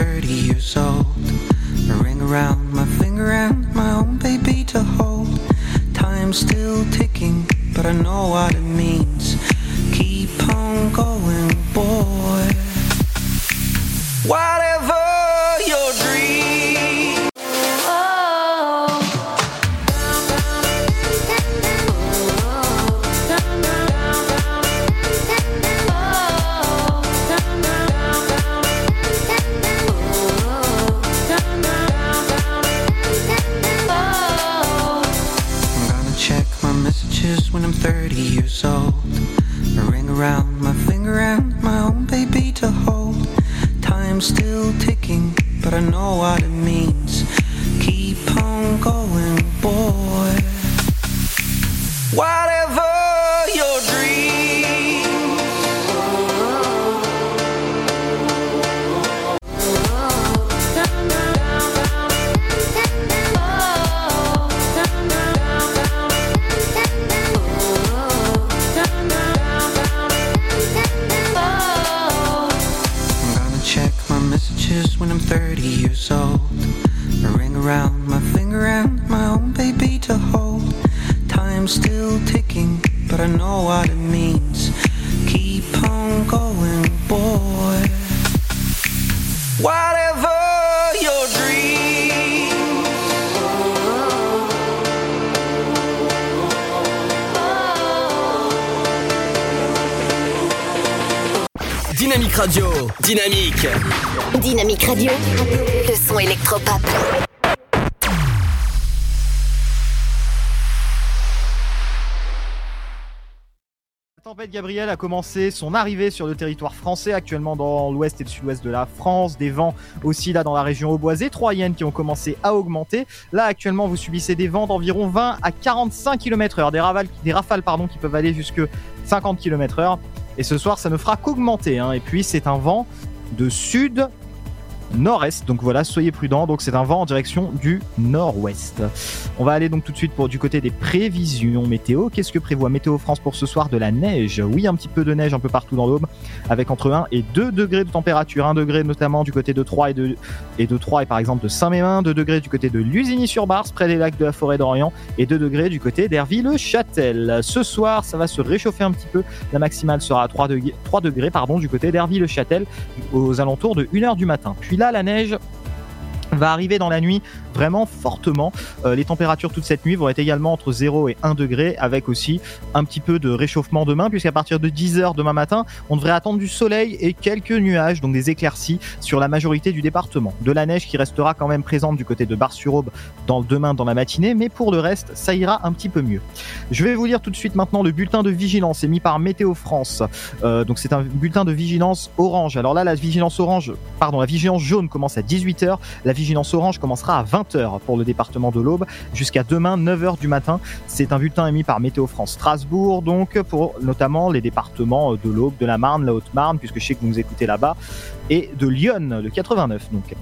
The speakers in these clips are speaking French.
30 years old. A ring around my finger and my own baby to hold. Time's still ticking, but I know what it means. Keep on going, boy. Whatever around my finger and my own baby to hold. Time's still ticking, but I know what it means. Keep on going, boy. Whatever what it means. Keep on going, boy. Whatever your dream. Dynamique Radio. Dynamique. Dynamique Radio, le son électropop. Gabriel a commencé son arrivée sur le territoire français, actuellement dans l'ouest et le sud-ouest de la France. Des vents aussi là dans la région auboisée, troyenne qui ont commencé à augmenter. Là actuellement vous subissez des vents d'environ 20 à 45 km heure, des, rafales, pardon, qui peuvent aller jusque 50 km heure. Et ce soir ça ne fera qu'augmenter. hein. Et puis c'est un vent de sud nord-est. Donc voilà, soyez prudents. Donc c'est un vent en direction du nord-ouest. On va aller donc tout de suite pour du côté des prévisions météo. Qu'est-ce que prévoit Météo France pour ce soir De la neige? Oui, un petit peu de neige un peu partout dans l'Aube, avec entre 1 et 2 degrés de température. 1 degré notamment du côté de Troyes et de, et de Troyes et par exemple de Saint-Mémin, 2 degrés du côté de Lusigny-sur-Bars, près des lacs de la forêt d'Orient, et 2 degrés du côté d'Herville-Châtel. Ce soir, ça va se réchauffer un petit peu. La maximale sera à 3 degrés, 3 degrés du côté d'Herville-Châtel aux alentours de 1h du matin. Puis là, la neige va arriver dans la nuit vraiment fortement. Euh, les températures toute cette nuit vont être également entre 0 et 1 degré avec aussi un petit peu de réchauffement demain puisqu'à partir de 10h demain matin, on devrait attendre du soleil et quelques nuages, donc des éclaircies sur la majorité du département. De la neige qui restera quand même présente du côté de Bar-sur-Aube dans demain dans la matinée, mais pour le reste, ça ira un petit peu mieux. Je vais vous lire tout de suite maintenant le bulletin de vigilance émis par Météo France. Euh, donc c'est un bulletin de vigilance orange. Alors là, la vigilance orange, pardon, la vigilance jaune commence à 18h, la vigilance orange commencera à 20h pour le département de l'Aube jusqu'à demain 9h du matin. C'est un bulletin émis par Météo France Strasbourg, donc pour notamment les départements de l'Aube, de la Marne, la Haute-Marne, puisque je sais que vous nous écoutez là-bas, et de Lyon, le 89 donc.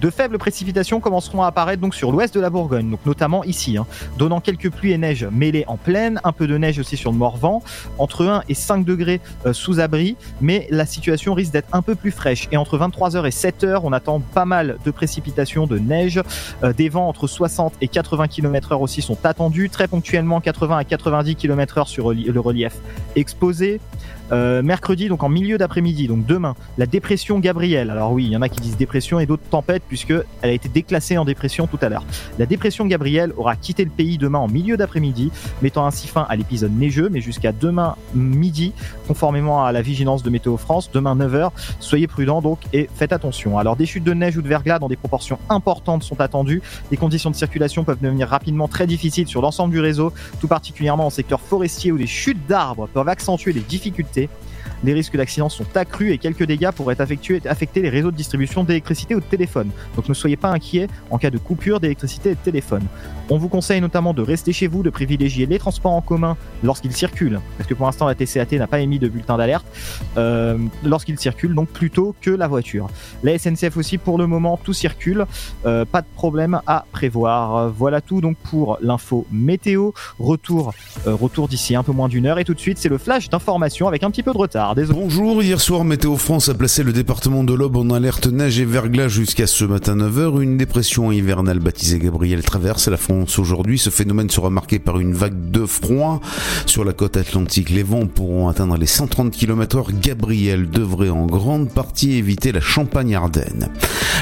De faibles précipitations commenceront à apparaître donc sur l'ouest de la Bourgogne, donc notamment ici, hein, donnant quelques pluies et neiges mêlées en plaine, un peu de neige aussi sur le Morvan, entre 1 et 5 degrés euh, sous abri, mais la situation risque d'être un peu plus fraîche. Et entre 23h et 7h, on attend pas mal de précipitations, de neige, euh, des vents entre 60 et 80 km/h aussi sont attendus, très ponctuellement 80 à 90 km/h sur le relief exposé. Euh, mercredi, donc en milieu d'après-midi, donc demain, la dépression Gabrielle. Alors oui, il y en a qui disent dépression et d'autres tempête puisque elle a été déclassée en dépression tout à l'heure. La dépression Gabrielle aura quitté le pays demain en milieu d'après-midi, mettant ainsi fin à l'épisode neigeux, mais jusqu'à demain midi, conformément à la vigilance de Météo France, demain 9h. Soyez prudents donc et faites attention. Alors des chutes de neige ou de verglas dans des proportions importantes sont attendues. Les conditions de circulation peuvent devenir rapidement très difficiles sur l'ensemble du réseau, tout particulièrement en secteur forestier où les chutes d'arbres peuvent accentuer les difficultés activité les risques d'accident sont accrus et quelques dégâts pourraient affecter, les réseaux de distribution d'électricité ou de téléphone. Donc ne soyez pas inquiets en cas de coupure d'électricité et de téléphone. On vous conseille notamment de rester chez vous, de privilégier les transports en commun lorsqu'ils circulent, parce que pour l'instant la TCAT n'a pas émis de bulletin d'alerte, euh, lorsqu'ils circulent, donc plutôt que la voiture. La SNCF aussi, pour le moment, tout circule, euh, pas de problème à prévoir. Voilà tout donc pour l'info météo. Retour, euh, retour d'ici un peu moins d'une heure et tout de suite c'est le flash d'information avec un petit peu de retard. Bonjour, hier soir Météo France a placé le département de l'Aube en alerte neige et verglas jusqu'à ce matin 9h. Une dépression hivernale baptisée Gabriel traverse la France aujourd'hui. Ce phénomène sera marqué par une vague de froid sur la côte atlantique. Les vents pourront atteindre les 130 km/h. Gabriel devrait en grande partie éviter la Champagne-Ardenne.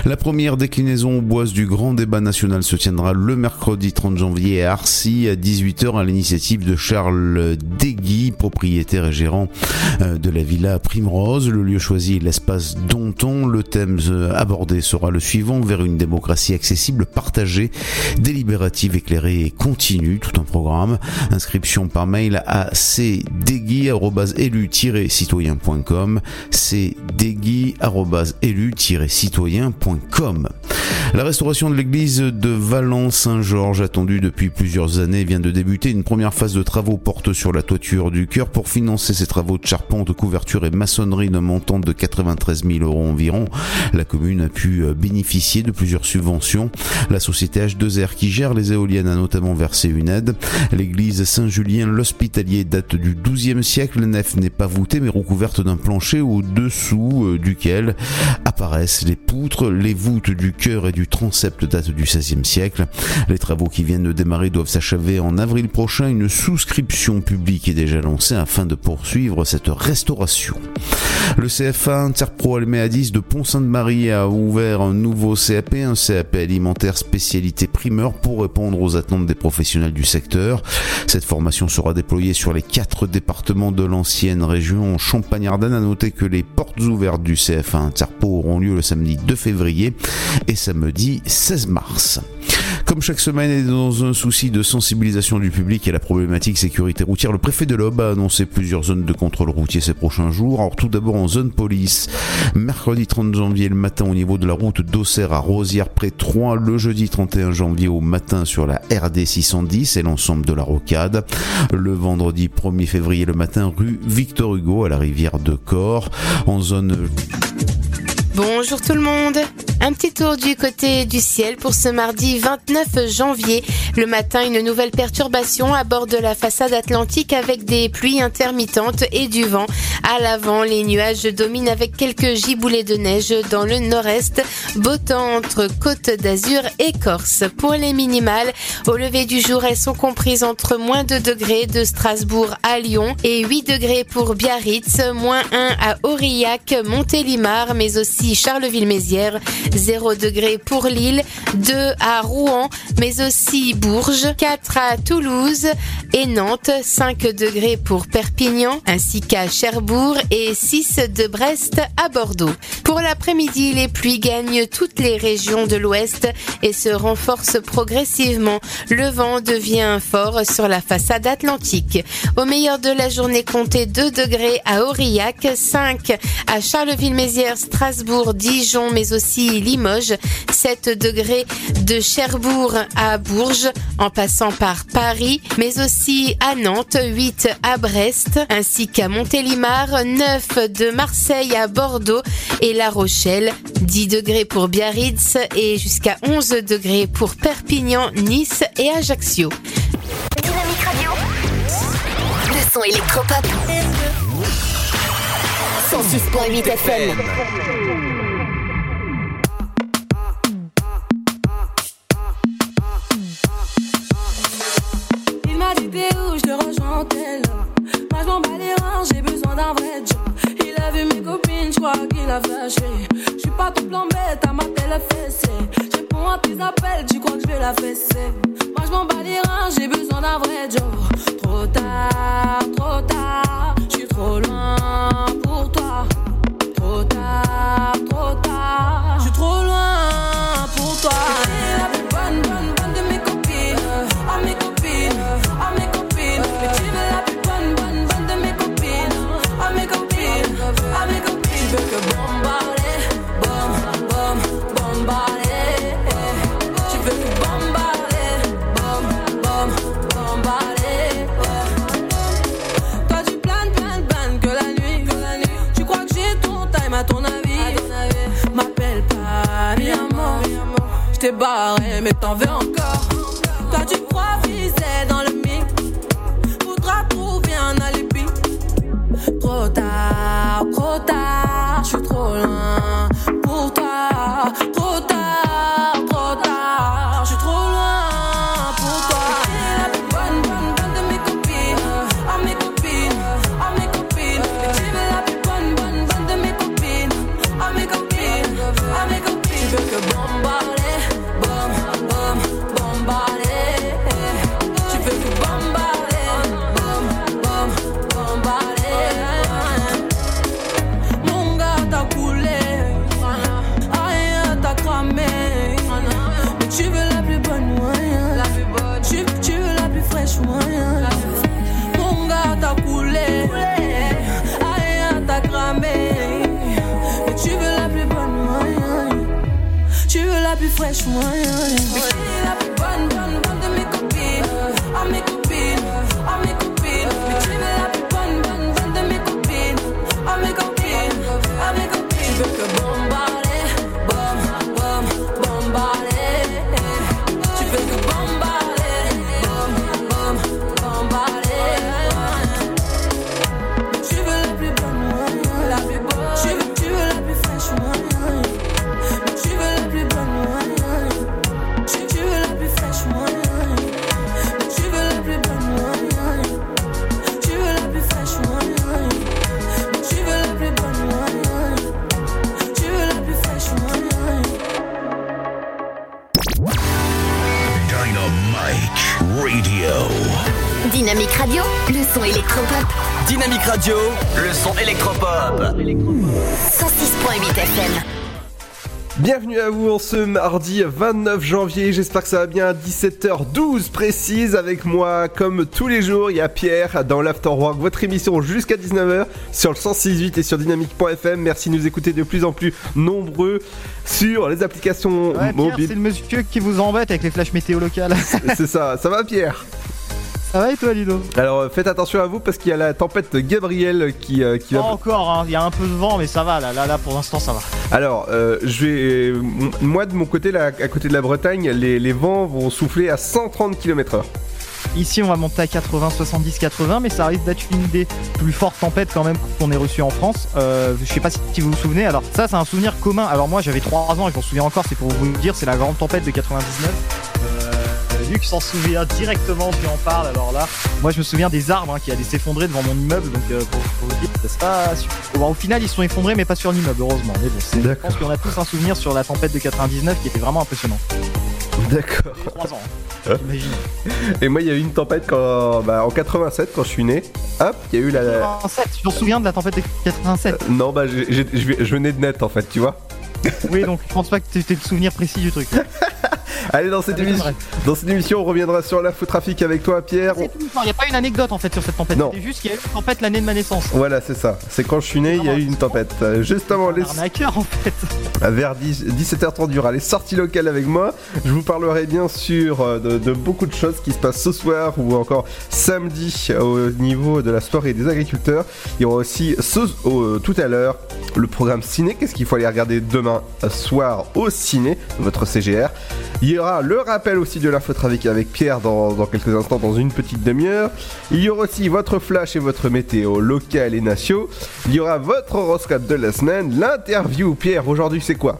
La première déclinaison au bois du grand débat national se tiendra le mercredi 30 janvier à Arcy à 18h à l'initiative de Charles Degui, propriétaire et gérant euh, de la villa Primrose. Le lieu choisi est l'espace Donton. Le thème euh, abordé sera le suivant vers une démocratie accessible, partagée, délibérative, éclairée et continue. Tout un programme. Inscription par mail à cdegui-élu-citoyen.com la restauration de l'église de Valence-Saint-Georges, attendue depuis plusieurs années, vient de débuter. Une première phase de travaux porte sur la toiture du chœur. Pour financer ces travaux de charpente, couverture et maçonnerie d'un montant de 93 000 euros environ, la commune a pu euh, bénéficier de plusieurs subventions. La société H2R qui gère les éoliennes a notamment versé une aide. L'église Saint-Julien, l'hospitalier, date du XIIe siècle. La nef n'est pas voûtée mais recouverte d'un plancher au-dessous euh, duquel apparaissent les poutres. Les voûtes du chœur et du transept date du XVIe siècle. Les travaux qui viennent de démarrer doivent s'achever en avril prochain. Une souscription publique est déjà lancée afin de poursuivre cette restauration. Le CFA Interpro Alméadis de Pont-Sainte-Marie a ouvert un nouveau CAP, un CAP alimentaire spécialité primeur pour répondre aux attentes des professionnels du secteur. Cette formation sera déployée sur les quatre départements de l'ancienne région Champagne-Ardenne. A noter que les portes ouvertes du CFA Interpro auront lieu le samedi 2 février et samedi 16 mars. Comme chaque semaine et dans un souci de sensibilisation du public à la problématique sécurité routière, le préfet de l'Aube a annoncé plusieurs zones de contrôle routier ces prochains jours. Alors tout d'abord en zone police, mercredi 30 janvier le matin au niveau de la route d'Auxerre à Rosière près 3, le jeudi 31 janvier au matin sur la RD 610 et l'ensemble de la rocade, le vendredi 1er février le matin rue Victor Hugo à la rivière de Corps, en zone Bonjour tout le monde Un petit tour du côté du ciel pour ce mardi 29 janvier. Le matin, une nouvelle perturbation à bord de la façade atlantique avec des pluies intermittentes et du vent. À l'avant, les nuages dominent avec quelques giboulées de neige dans le nord-est, beau entre Côte d'Azur et Corse. Pour les minimales, au lever du jour, elles sont comprises entre moins 2 degrés de Strasbourg à Lyon et 8 degrés pour Biarritz, moins 1 à Aurillac, Montélimar, mais aussi Charleville-Mézières, 0 degré pour Lille, 2 à Rouen, mais aussi Bourges, 4 à Toulouse et Nantes, 5 degrés pour Perpignan, ainsi qu'à Cherbourg et 6 de Brest à Bordeaux. Pour l'après-midi, les pluies gagnent toutes les régions de l'ouest et se renforcent progressivement. Le vent devient fort sur la façade atlantique. Au meilleur de la journée, comptez 2 degrés à Aurillac, 5 à Charleville-Mézières, Strasbourg, Dijon, mais aussi Limoges, 7 degrés de Cherbourg à Bourges, en passant par Paris, mais aussi à Nantes, 8 à Brest, ainsi qu'à Montélimar, 9 de Marseille à Bordeaux et La Rochelle, 10 degrés pour Biarritz et jusqu'à 11 degrés pour Perpignan, Nice et Ajaccio. Le son. 106.8 FM. Il m'a dit t'es où, je le rejoins en Moi je m'en bats les reins, j'ai besoin d'un vrai job. Il a vu mes copines, je crois qu'il a flashé Je suis pas ton plan bête, à ma télé fessée. Je réponds à tes appels, tu crois que je vais la fesser. Moi je m'en bats les reins, j'ai besoin d'un vrai job Trop tard, trop tard, je suis trop loin pour toi. Trop tard, trop tard, je suis trop loin pour toi T'ai barré mais t'en veux encore. Toi tu crois viser dans le mix Faudra trouver un alibi. Trop tard électropop. Dynamique Radio, le son électropop. 106.8 FM. Bienvenue à vous en ce mardi 29 janvier, j'espère que ça va bien à 17h12 précise avec moi comme tous les jours, il y a Pierre dans l'Afterwork, votre émission jusqu'à 19h sur le 106.8 et sur dynamique.fm. Merci de nous écouter de plus en plus nombreux sur les applications Ouais, mobiles. c'est le monsieur qui vous embête avec les flashs météo locales. C'est ça, ça va Pierre? Ça va et toi, Lido Alors euh, faites attention à vous parce qu'il y a la tempête Gabriel qui, euh, qui Pas va... encore, hein, il y a un peu de vent, mais ça va, là, là, là pour l'instant, ça va. Alors, euh, je vais, moi de mon côté, là, à côté de la Bretagne, les, les vents vont souffler à 130 km/h. Ici, on va monter à 80, 70, 80, mais ça risque d'être une des plus fortes tempêtes quand même qu'on ait reçues en France. Euh, je sais pas si vous vous souvenez. Alors ça, c'est un souvenir commun. Alors moi, j'avais 3 ans et je m'en souviens encore. C'est pour vous dire, c'est la grande tempête de 99. Luc s'en souvient directement, tu en parles. Alors là, moi, je me souviens des arbres hein, qui allaient s'effondrer devant mon immeuble. Donc euh, pour, pour vous dire, c'est pas. super. Bon, au final, ils sont effondrés, mais pas sur l'immeuble, heureusement. Mais bon, c'est- je pense qu'on a tous un souvenir sur la tempête de 99 qui était vraiment impressionnant. D'accord. J'avais 3 ans. Hein Hein, J'imagine. Et moi, il y a eu une tempête quand, bah, en 87 quand je suis né. Hop, il y a eu la. 87. Je me souviens de la tempête de 87. Euh, Non, bah, je je venais de net en fait, tu vois. Oui, donc je pense pas que tu le souvenir précis du truc. Allez, dans cette, émission, dans cette émission, on reviendra sur l'infotrafic avec toi, Pierre. Il n'y a pas une anecdote en fait sur cette tempête. C'est juste qu'il y a eu une tempête l'année de ma naissance. Voilà, c'est ça. C'est quand je suis né, il y a eu une tempête. Euh, Juste avant les... Arnaqueur en fait. vers 10 17h30, il y aura les sorties locales avec moi. Je vous parlerai bien sûr euh, de, de beaucoup de choses qui se passent ce soir ou encore samedi au niveau de la soirée des agriculteurs. Il y aura aussi ce, au- tout à l'heure le programme ciné. Qu'est-ce qu'il faut aller regarder demain? Soir au ciné, votre CGR. Il y aura le rappel aussi de l'infotrafic avec Pierre dans, dans quelques instants, dans une petite demi-heure. Il y aura aussi votre flash et votre météo local et nationaux. Il y aura votre horoscope de la semaine, l'interview. Pierre, aujourd'hui c'est quoi?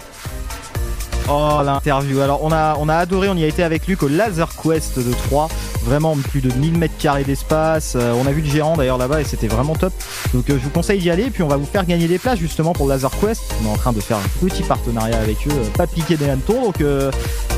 Oh l'interview. Alors on a on a adoré, on y a été avec Luc au Laser Quest de 3. Vraiment plus de 1000 mètres carrés d'espace. Euh, on a vu le gérant d'ailleurs là-bas et c'était vraiment top. Donc euh, je vous conseille d'y aller. Puis on va vous faire gagner des places justement pour Laser Quest. On est en train de faire un petit partenariat avec eux, euh, pas piquer des hannetons. Donc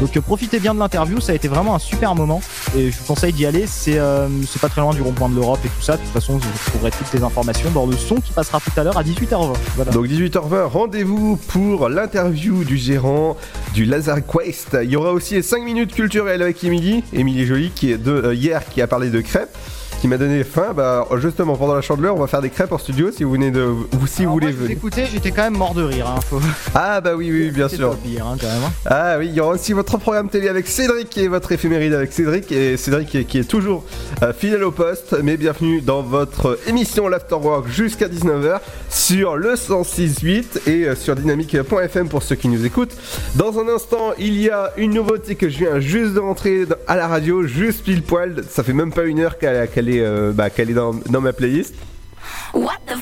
donc profitez bien de l'interview. Ça a été vraiment un super moment et je vous conseille d'y aller. C'est euh, c'est pas très loin du rond-point de l'Europe et tout ça. De toute façon vous trouverez toutes les informations dans le son qui passera tout à l'heure à 18h20. Voilà. Donc 18h20, rendez-vous pour l'interview du gérant du Lazare Quest. Il y aura aussi les 5 minutes culturelles avec Émilie, Émilie Joly qui est de euh, hier qui a parlé de crêpes. Qui m'a donné faim, bah justement pendant la chandeleur, on va faire des crêpes en studio si vous venez de, ou si vous voulez venir. écoutez, j'étais quand même mort de rire. Hein. Faut... Ah bah oui oui bien sûr. hein, quand même. hein. Ah oui, il y aura aussi votre programme télé avec Cédric et votre éphéméride avec Cédric. Et Cédric qui est, qui est toujours euh, fidèle au poste. Mais bienvenue dans votre émission l'Afterwork jusqu'à 19h sur le 106.8 et euh, sur dynamique.fm pour ceux qui nous écoutent. Dans un instant, il y a une nouveauté que je viens juste de rentrer à la radio, juste pile poil. Ça fait même pas une heure qu'elle qu'elle est, euh, bah, qu'elle est dans, dans ma playlist.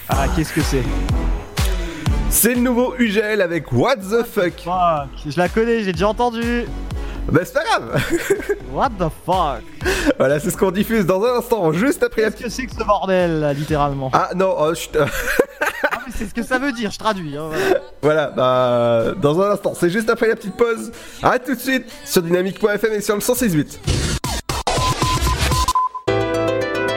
Ah, qu'est-ce que c'est? C'est le nouveau UGL avec What the fuck. Fuck, je la connais, j'ai déjà entendu. Bah c'est pas grave. What the fuck? Voilà, c'est ce qu'on diffuse dans un instant, juste après la Qu'est-ce que c'est que ce bordel, là, littéralement? Ah non, oh, chut, Ah, mais c'est ce que ça veut dire, je traduis. hein, voilà. voilà, bah dans un instant, c'est juste après la petite pause. A tout de suite sur dynamique.fm et sur le 168.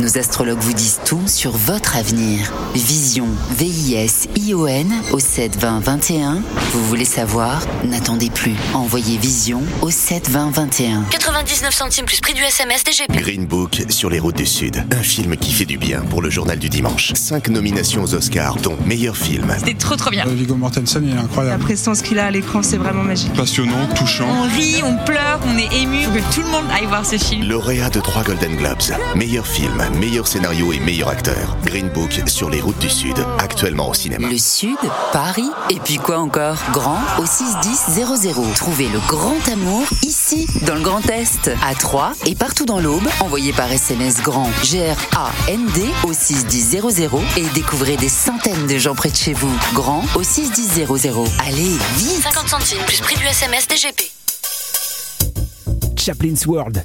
Nos astrologues vous disent tout sur votre avenir. Vision, V-I-S-I-O-N au 72021. Vous voulez savoir? N'attendez plus. Envoyez Vision au 72021. 99 centimes plus prix du SMS DGP. Green Book sur les routes du Sud. Un film qui fait du bien pour le journal du dimanche. Cinq nominations aux Oscars, dont meilleur film. C'était trop trop bien. Viggo Mortensen, il est La incroyable. prestance qu'il a à l'écran, c'est vraiment magique. Passionnant, touchant. On rit, on pleure, on est ému. Faut que tout le monde aille voir ce film. Lauréat de trois Golden Globes. Meilleur film, meilleur scénario et meilleur acteur. Green Book sur les routes du Sud. Actuellement au cinéma. Le Sud, Paris, et puis quoi encore? Grand au 61000. Trouvez le grand amour ici, dans le Grand Est, à Troyes et partout dans l'Aube. Envoyez par SMS grand G-R-A-N-D au 61000 et découvrez des centaines de gens près de chez vous. Grand au 61000. Allez, vite 50 centimes plus prix du SMS DGP. Chaplin's World.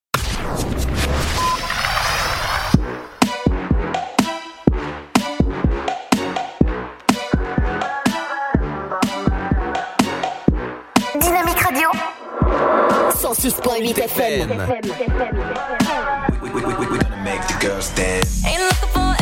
106.8 FM. Make the girls dance. Ain't looking for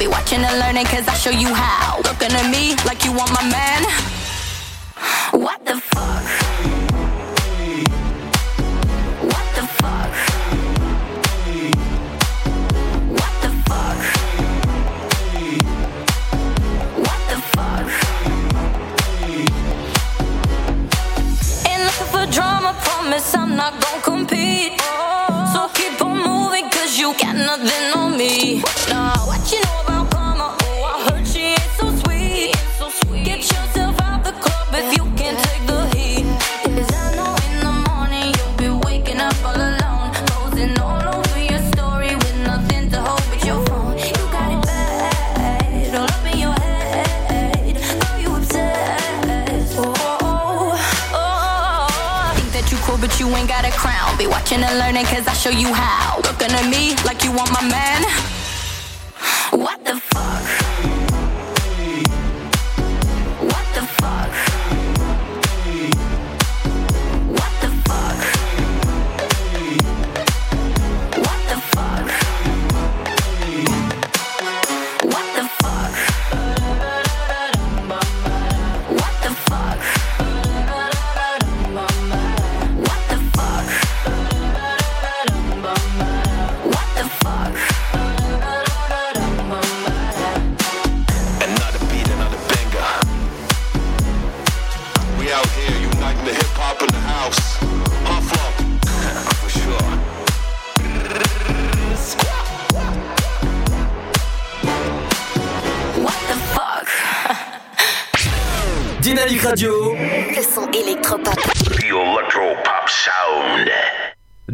Be watching and learning cause I show you how. Looking at me like you want my man. What the fuck? What the fuck? What the fuck? What the fuck? Ain't looking for drama, promise I'm not gonna compete. So keep on moving, cause you got nothing on me. Nah, watching and learning, cause I show you how. Looking at me like you want my man.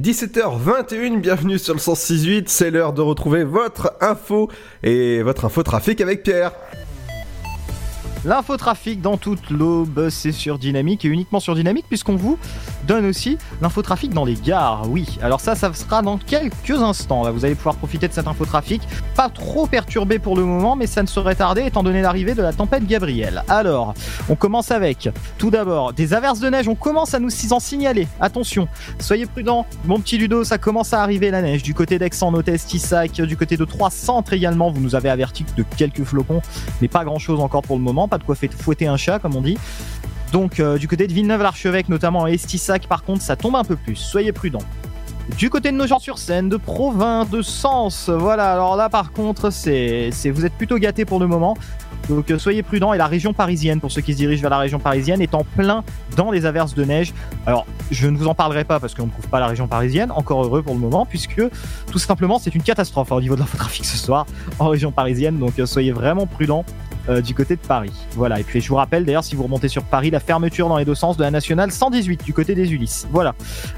17h21, bienvenue sur le 106.8, c'est l'heure de retrouver votre info et votre info trafic avec Pierre. L'infotrafic dans toute l'aube, c'est sur Dynamique et uniquement sur Dynamique puisqu'on vous donne aussi l'infotrafic dans les gares. Oui, alors ça, ça sera dans quelques instants. Là, vous allez pouvoir profiter de cet infotrafic. Pas trop perturbé pour le moment, mais ça ne saurait tarder étant donné l'arrivée de la tempête Gabriel. Alors, on commence avec, tout d'abord, des averses de neige. On commence à nous en signaler. Attention, soyez prudents. Mon petit Ludo, ça commence à arriver la neige. Du côté d'Aix en Hôtesse, Tissac, du côté de Trois Centres également. Vous nous avez averti de quelques flocons, mais pas grand chose encore pour le moment. Pas de quoi fouetter un chat, comme on dit. Donc, euh, du côté de Villeneuve-l'Archevêque, notamment à Estissac, par contre, ça tombe un peu plus. Soyez prudents. Du côté de Nogent-sur-Seine, de Provins, de Sens, voilà. Alors là, par contre, c'est, vous êtes plutôt gâtés pour le moment. Donc euh, soyez prudents. Et la région parisienne, pour ceux qui se dirigent vers la région parisienne, est en plein dans les averses de neige. Alors, je ne vous en parlerai pas parce qu'on ne couvre pas la région parisienne. Encore heureux pour le moment, puisque tout simplement, c'est une catastrophe hein, au niveau de l'infotrafic ce soir en région parisienne. Donc euh, soyez vraiment prudents euh, du côté de Paris. Voilà, et puis je vous rappelle d'ailleurs, si vous remontez sur Paris, la fermeture dans les deux sens de la nationale 118 du côté des Ulysses. Voilà.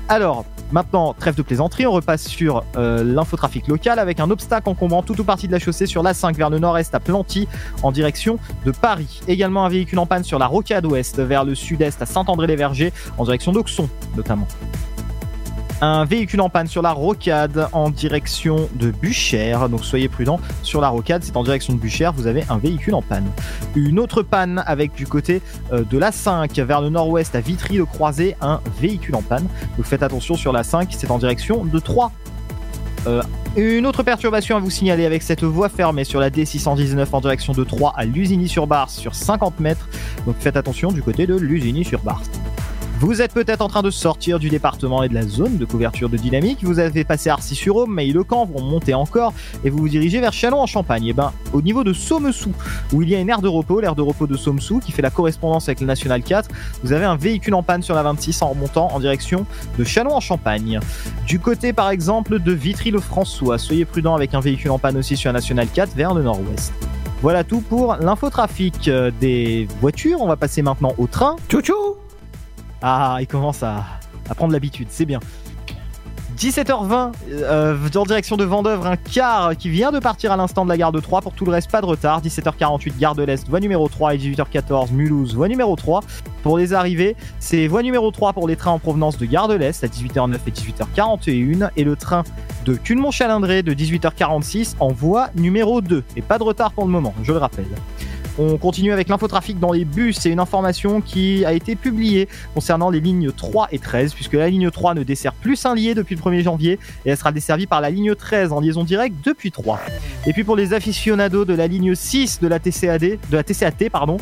Alors, maintenant, trêve de plaisanterie, on repasse sur euh, l'infotrafic local avec un obstacle encombrant toute ou partie de la chaussée sur l'A5 vers le nord-est à Planty en direction de Paris. Également un véhicule en panne sur la rocade ouest vers le sud-est à Saint-André-les-Vergers en direction d'Auxon notamment. Un véhicule en panne sur la rocade en direction de Buchères. Donc soyez prudents. Sur la rocade, c'est en direction de Buchères. Vous avez un véhicule en panne. Une autre panne avec du côté euh, de l'A5 vers le nord-ouest à Vitry-le-Croisé. Un véhicule en panne. Donc faites attention sur l'A5. C'est en direction de Troyes. Euh, une autre perturbation à vous signaler avec cette voie fermée sur la D619 en direction de Troyes à Lusigny-sur-Barse sur 50 mètres. Donc faites attention du côté de Lusigny-sur-Barse. Vous êtes peut-être en train de sortir du département et de la zone de couverture de dynamique. Vous avez passé Arcis-sur-Aube, Maille-le-Camp, vous remontez encore et vous vous dirigez vers Chalon en Champagne. Et ben, au niveau de Sommessou, où il y a une aire de repos, l'aire de repos de Sommessou, qui fait la correspondance avec le National 4, vous avez un véhicule en panne sur la 26 en remontant en direction de Chalon en Champagne. Du côté, par exemple, de Vitry-le-François, soyez prudent avec un véhicule en panne aussi sur la National 4 vers le nord-ouest. Voilà tout pour l'infotrafic euh, des voitures. On va passer maintenant au train. Tchou Ah, il commence à, prendre l'habitude, c'est bien. 17h20, euh, en direction de Vendœuvre, un car qui vient de partir à l'instant de la gare de 3. Pour tout le reste, pas de retard. 17h48, gare de l'Est, voie numéro 3 et 18h14, Mulhouse, voie numéro 3. Pour les arrivées, c'est voie numéro 3 pour les trains en provenance de gare de l'Est à 18h09 et 18h41 et le train de Culmont-Chalindré de 18h46 en voie numéro 2. Et pas de retard pour le moment, je le rappelle. On continue avec l'infotrafic dans les bus. C'est une information qui a été publiée concernant les lignes 3 et 13, puisque la ligne 3 ne dessert plus Saint-Lié depuis le 1er janvier et elle sera desservie par la ligne 13 en liaison directe depuis 3. Et puis pour les aficionados de la ligne 6 de la TCAD, de la TCAT, pardon,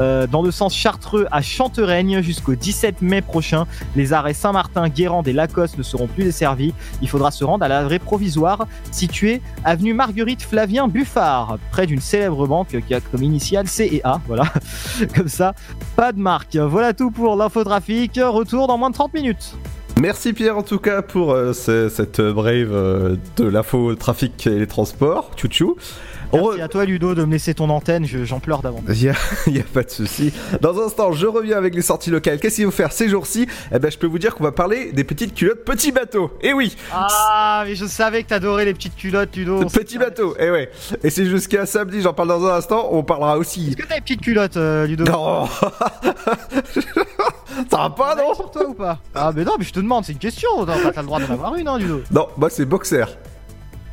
euh, dans le sens Chartreux à Chantereigne jusqu'au 17 mai prochain, les arrêts Saint-Martin, Guérande et Lacoste ne seront plus desservis. Il faudra se rendre à l'arrêt provisoire situé avenue Marguerite Flavien Buffard, près d'une célèbre banque qui a comme initiale C et A. Voilà, comme ça, pas de marque. Voilà tout pour l'infotrafic. Retour dans moins de 30 minutes. Merci Pierre en tout cas pour euh, ce- cette brave euh, de l'info trafic et les transports. Tchou Merci à toi Ludo de me laisser ton antenne, je- j'en pleure d'avance. Il y, a, pas de souci. Dans un instant, je reviens avec les sorties locales. Qu'est-ce qu'il faut faire ces jours-ci? Eh ben, je peux vous dire qu'on va parler des petites culottes petits bateaux. Et oui, Ah, mais je savais que t'adorais les petites culottes, Ludo. petits bateaux. Et ouais. Et c'est jusqu'à samedi. J'en parle dans un instant. On parlera aussi. Est-ce que t'as les petites culottes, euh, Ludo? Non. Ça va pas, non? Sur toi ou pas? Ah, mais non, mais je te demande, c'est une question. T'as t'as le droit d'en avoir une, hein, Ludo. Non, moi c'est boxer.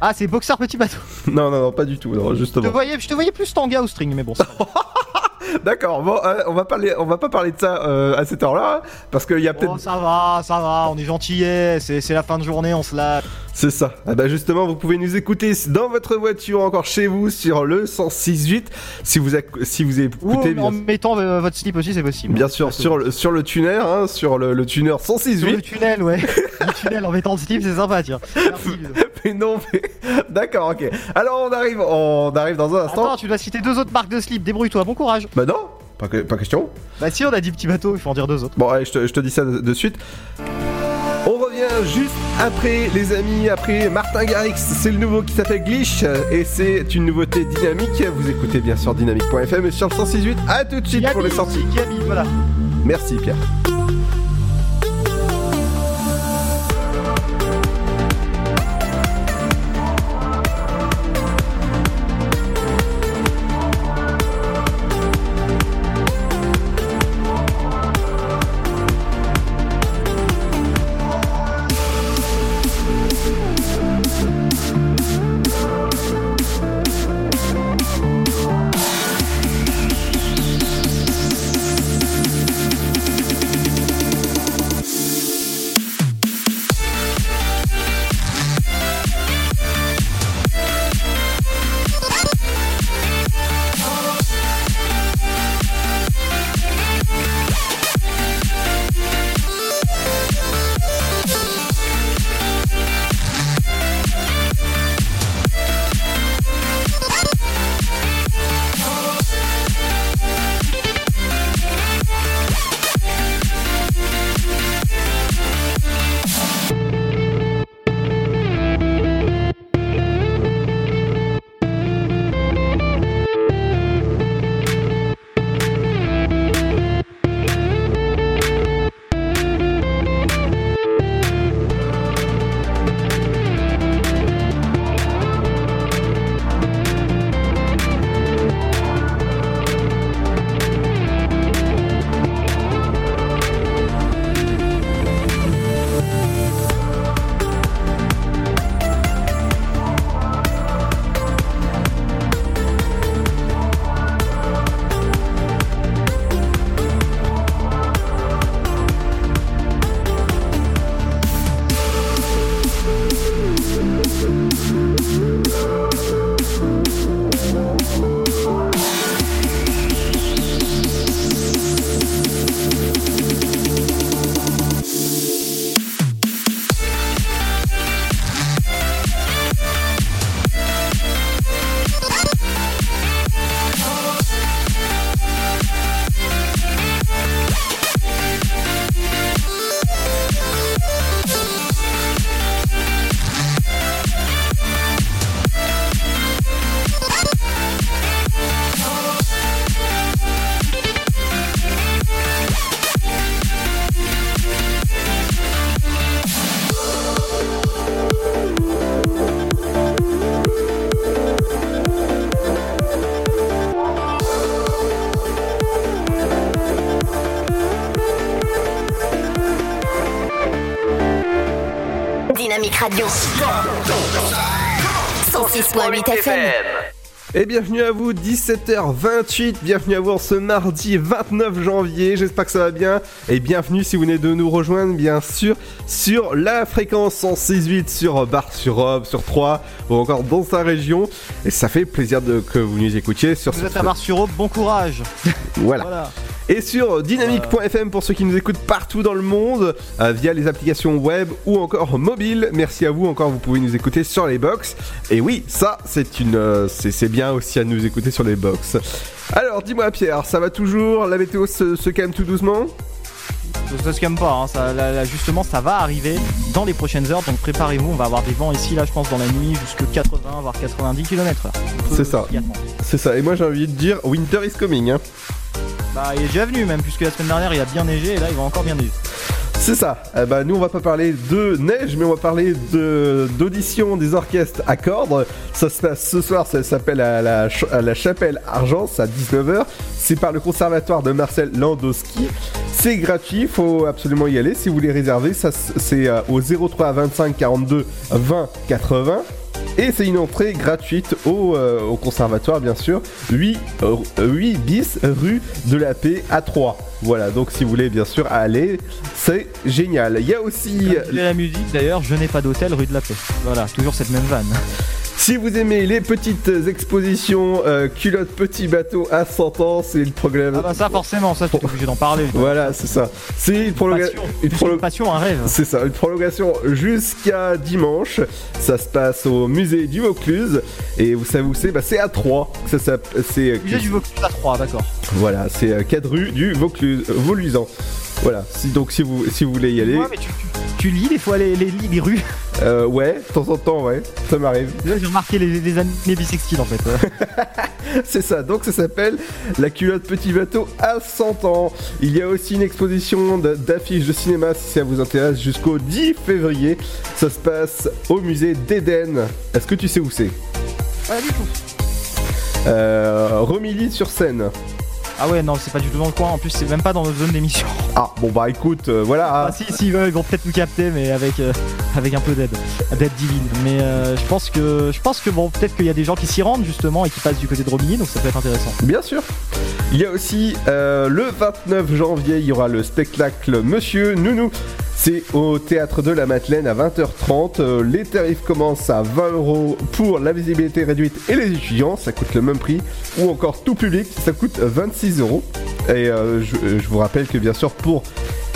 Ah, c'est boxeur petit bateau. Non, non, non, pas du tout. Non, Je te justement. voyais, je te voyais plus tanga au string, mais bon. D'accord. Bon, euh, on va parler. On va pas parler de ça euh, à cette heure-là, hein, parce qu'il y a peut-être. Oh, ça va, ça va, on est gentillets, c'est c'est la fin de journée, on se lâche. C'est ça. Ah bah justement, vous pouvez nous écouter dans votre voiture, encore chez vous, sur le 106.8. Si vous ac- si vous Ou écoutez en bien, mettant euh, votre slip aussi, c'est possible. bien sûr sur le sur le tuner, hein, sur le, le tuner Sur le 106.8. tunnel, ouais. le tunnel en mettant le slip, c'est sympa, tiens. Mais non, mais d'accord, ok. Alors on arrive, on arrive dans un instant. Attends, tu dois citer deux autres marques de slip, débrouille-toi, bon courage. Bah non, pas, que- pas question. Bah si, on a dit petit bateau, il faut en dire deux autres. Bon, allez, je te, je te dis ça de, de suite. On revient juste après, les amis, après Martin Garrix. C'est le nouveau qui s'appelle Glitch et c'est une nouveauté dynamique. Vous écoutez bien sûr dynamique.fm et sur le 106.8. À tout de suite pour les sorties. Voilà. Merci Pierre. Radio. 106.8 FM. Et bienvenue à vous, 17h28, bienvenue à vous en ce mardi 29 janvier, j'espère que ça va bien, et bienvenue si vous venez de nous rejoindre, bien sûr, sur la fréquence 106.8 sur Bar-sur-Aube, sur 3, ou encore dans sa région, et ça fait plaisir de, que vous nous écoutiez sur Vous ce êtes à Bar-sur-Aube, bon courage. Voilà. Voilà. Et sur dynamique.fm pour ceux qui nous écoutent partout dans le monde euh, via les applications web ou encore mobile. Merci à vous encore, vous pouvez nous écouter sur les box. Et oui, ça c'est une euh, c'est bien aussi à nous écouter sur les box. Alors dis-moi Pierre, ça va toujours? La météo se, se calme tout doucement? Ça se calme pas, hein, ça, là, là, justement ça va arriver dans les prochaines heures, donc préparez-vous, on va avoir des vents ici là je pense dans la nuit jusque 80 voire 90 km C'est ça. C'est ça. Et moi j'ai envie de dire winter is coming. hein. Bah il est déjà venu même puisque la semaine dernière il a bien neigé et là il va encore bien neiger. C'est ça. Eh ben, nous, on va pas parler de neige, mais on va parler d'audition des orchestres à cordes. Ça passe ce soir, ça s'appelle à la, Chapelle Argence à 19h. C'est par le conservatoire de Marcel Landowski. C'est gratuit, faut absolument y aller. Si vous voulez réserver, ça c'est euh, au 03 25 42 20 80. Et c'est une entrée gratuite au, euh, conservatoire, bien sûr. 8, euh, 8 bis rue de la Paix à 3. Voilà, donc si vous voulez bien sûr aller, c'est génial. Il y a aussi... La musique d'ailleurs, je n'ai pas d'hôtel rue de la Paix. Voilà, toujours cette même vanne. Si vous aimez les petites expositions euh, culottes petits bateaux à 100 ans, c'est le problème. Ah bah ça forcément, ça tu es obligé d'en parler. Voilà, c'est ça. C'est une prolongation. Une, prolo- passion, un rêve. C'est ça, une prolongation jusqu'à dimanche. Ça se passe au musée du Vaucluse. Et vous savez où c'est? Bah, C'est à 3. Ça, ça, c'est, euh, Musée du Vaucluse à 3, d'accord. Voilà, c'est euh, 4 rue du Vaucluse, Vaulusant. Voilà, si, donc si vous, si vous voulez y aller. Ouais, mais tu, tu- tu lis des fois les, les, les rues. Euh, ouais, de temps en temps, ouais, ça m'arrive. Là j'ai remarqué les, les années bissextiles en fait. C'est ça, donc ça s'appelle La culotte petit bateau à 100 ans. Il y a aussi une exposition d'affiches de cinéma si ça vous intéresse jusqu'au 10 février. Ça se passe au musée d'Éden. Est-ce que tu sais où c'est? Pas du tout. euh, Romilly sur Seine. Ah ouais, non, c'est pas du tout dans le coin. En plus, c'est même pas dans notre zone d'émission. Ah, bon bah écoute, euh, voilà. Ah, si, si, ouais, ils vont peut-être nous capter, mais avec, euh, avec un peu d'aide, d'aide divine. Mais euh, je pense que, je pense que bon, peut-être qu'il y a des gens qui s'y rendent justement et qui passent du côté de Romilly, donc ça peut être intéressant. Bien sûr. Il y a aussi euh, le 29 janvier, il y aura le spectacle Monsieur Nounou. C'est au théâtre de la Madeleine à 20h30. Euh, les tarifs commencent à 20 euros pour la visibilité réduite et les étudiants, ça coûte le même prix. Ou encore tout public, ça coûte 26 euros. Et euh, je, je vous rappelle que bien sûr pour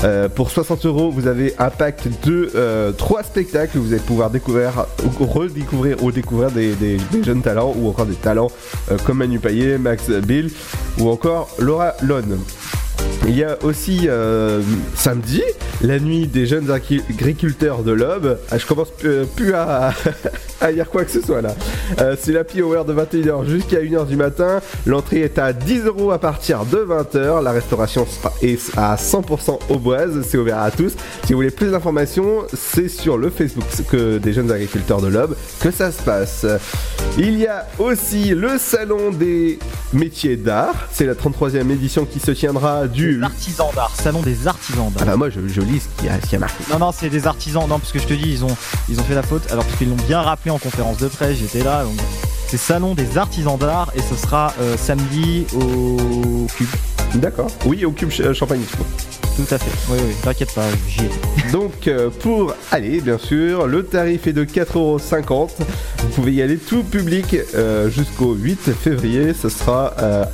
euh, pour 60 euros, vous avez un pack de euh, 3 spectacles. Vous allez pouvoir découvrir, ou redécouvrir ou découvrir des, jeunes talents ou encore des talents euh, comme Manu Payet, Max Bill ou encore Laura Lone. Il y a aussi euh, samedi, la nuit des jeunes agri- agriculteurs de l'Aube. Ah, je commence plus, plus à, à dire quoi que ce soit là. Euh, c'est l'happy hour de 21h jusqu'à 1h du matin. L'entrée est à 10 euros à partir de 20h. La restauration est à 100% au boise. C'est ouvert à tous. Si vous voulez plus d'informations, c'est sur le Facebook que des jeunes agriculteurs de l'Aube que ça se passe. Il y a aussi le salon des métiers d'art. C'est la 33e édition qui se tiendra du. Artisans d'art, salon des artisans Ah d'art. bah moi je, je lis ce qu'il y a, ce qu'il y a marqué. Non, non, c'est des artisans. Non, parce que je te dis, ils ont, ils ont fait la faute. Alors, parce qu'ils l'ont bien rappelé en conférence de presse, j'étais là. donc, C'est salon des artisans d'art et ce sera euh, samedi au Cube. D'accord. Oui, au Cube euh, Champagne. Tout à fait. Oui, oui, t'inquiète pas, j'y étais. Donc euh, pour aller, bien sûr, le tarif est de 4,50€. Vous pouvez y aller tout public euh, jusqu'au 8 février. Ce sera euh,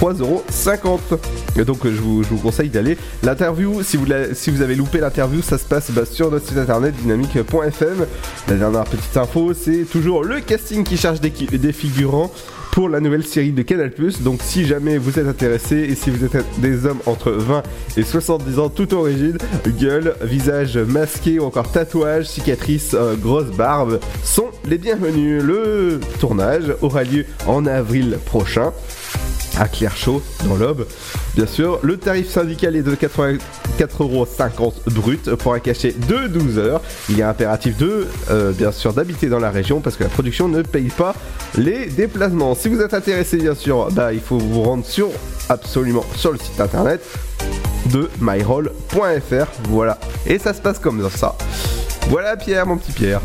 3,50€. Et donc je vous, conseille d'aller. L'interview, si vous, avez loupé l'interview, ça se passe bah, sur notre site internet dynamique.fm. La dernière petite info, c'est toujours le casting qui charge des, des figurants pour la nouvelle série de Canal+. Donc si jamais vous êtes intéressé et si vous êtes des hommes entre 20 et 70 ans tout origine, gueule, visage masqué ou encore tatouage, cicatrice, euh, grosse barbe sont les bienvenus. Le tournage aura lieu en avril prochain à Clairchaud dans l'Aube. Bien sûr, le tarif syndical est de 84,50€ brut pour un cachet de 12 heures. Il est impératif de, euh, bien sûr, d'habiter dans la région parce que la production ne paye pas les déplacements. Si vous êtes intéressé, bien sûr, bah, il faut vous rendre sur absolument sur le site internet de myroll.fr. Voilà. Et ça se passe comme ça. Voilà Pierre, mon petit Pierre.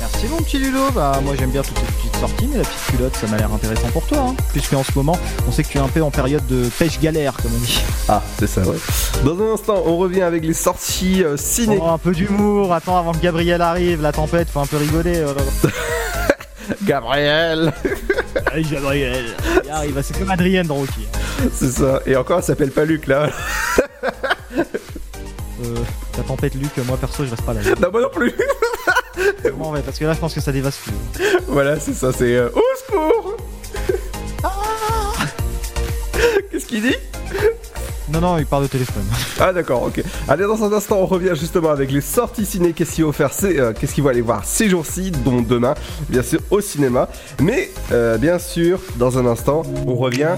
Merci mon petit Ludo. Bah, moi j'aime bien toutes ces petites sorties, mais la petite culotte, ça m'a l'air intéressant pour toi, hein, puisque en ce moment, on sait que tu es un peu en période de pêche galère, comme on dit. Ah, c'est ça, ouais. Dans un instant, on revient avec les sorties euh, ciné. Oh, un peu d'humour, attends avant que Gabriel arrive, la tempête, faut un peu rigoler. là. Gabriel Allez, Gabriel Il arrive, c'est comme Adrienne dans Rocky. hein. C'est ça. Et encore, elle s'appelle pas Luc là. Euh, la tempête Luc, moi perso, je reste pas là. non, moi non plus. Bon, ouais, parce que là, je pense que ça dévaste tout. voilà, c'est ça, c'est euh, au secours Qu'est-ce qu'il dit Non, non, il parle de téléphone. Ah d'accord, ok. Allez, dans un instant, on revient justement avec les sorties ciné. Qu'est-ce qu'il c'est, euh, Qu'est-ce qu'il faut aller voir ces jours-ci, dont demain, bien sûr, au cinéma. Mais, euh, bien sûr, dans un instant, on revient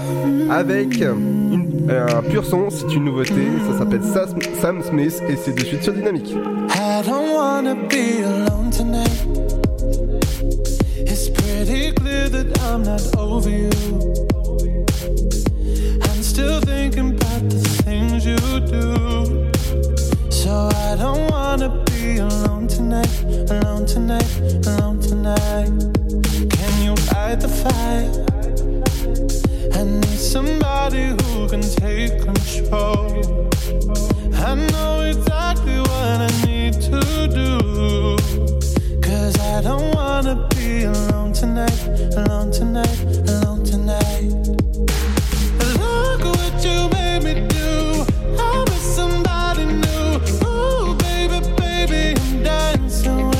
avec une- un pur son. C'est une nouveauté. Ça s'appelle Sam, Sam Smith et c'est de suite sur Dynamique. I don't wanna be alone tonight. It's pretty clear that I'm not over you. Still thinking about the things you do. So I don't wanna be alone tonight, alone tonight, alone tonight. Can you light the fire? I need somebody who can take control. I know exactly what I need to do. Cause I don't wanna be alone tonight, alone tonight, alone tonight. You.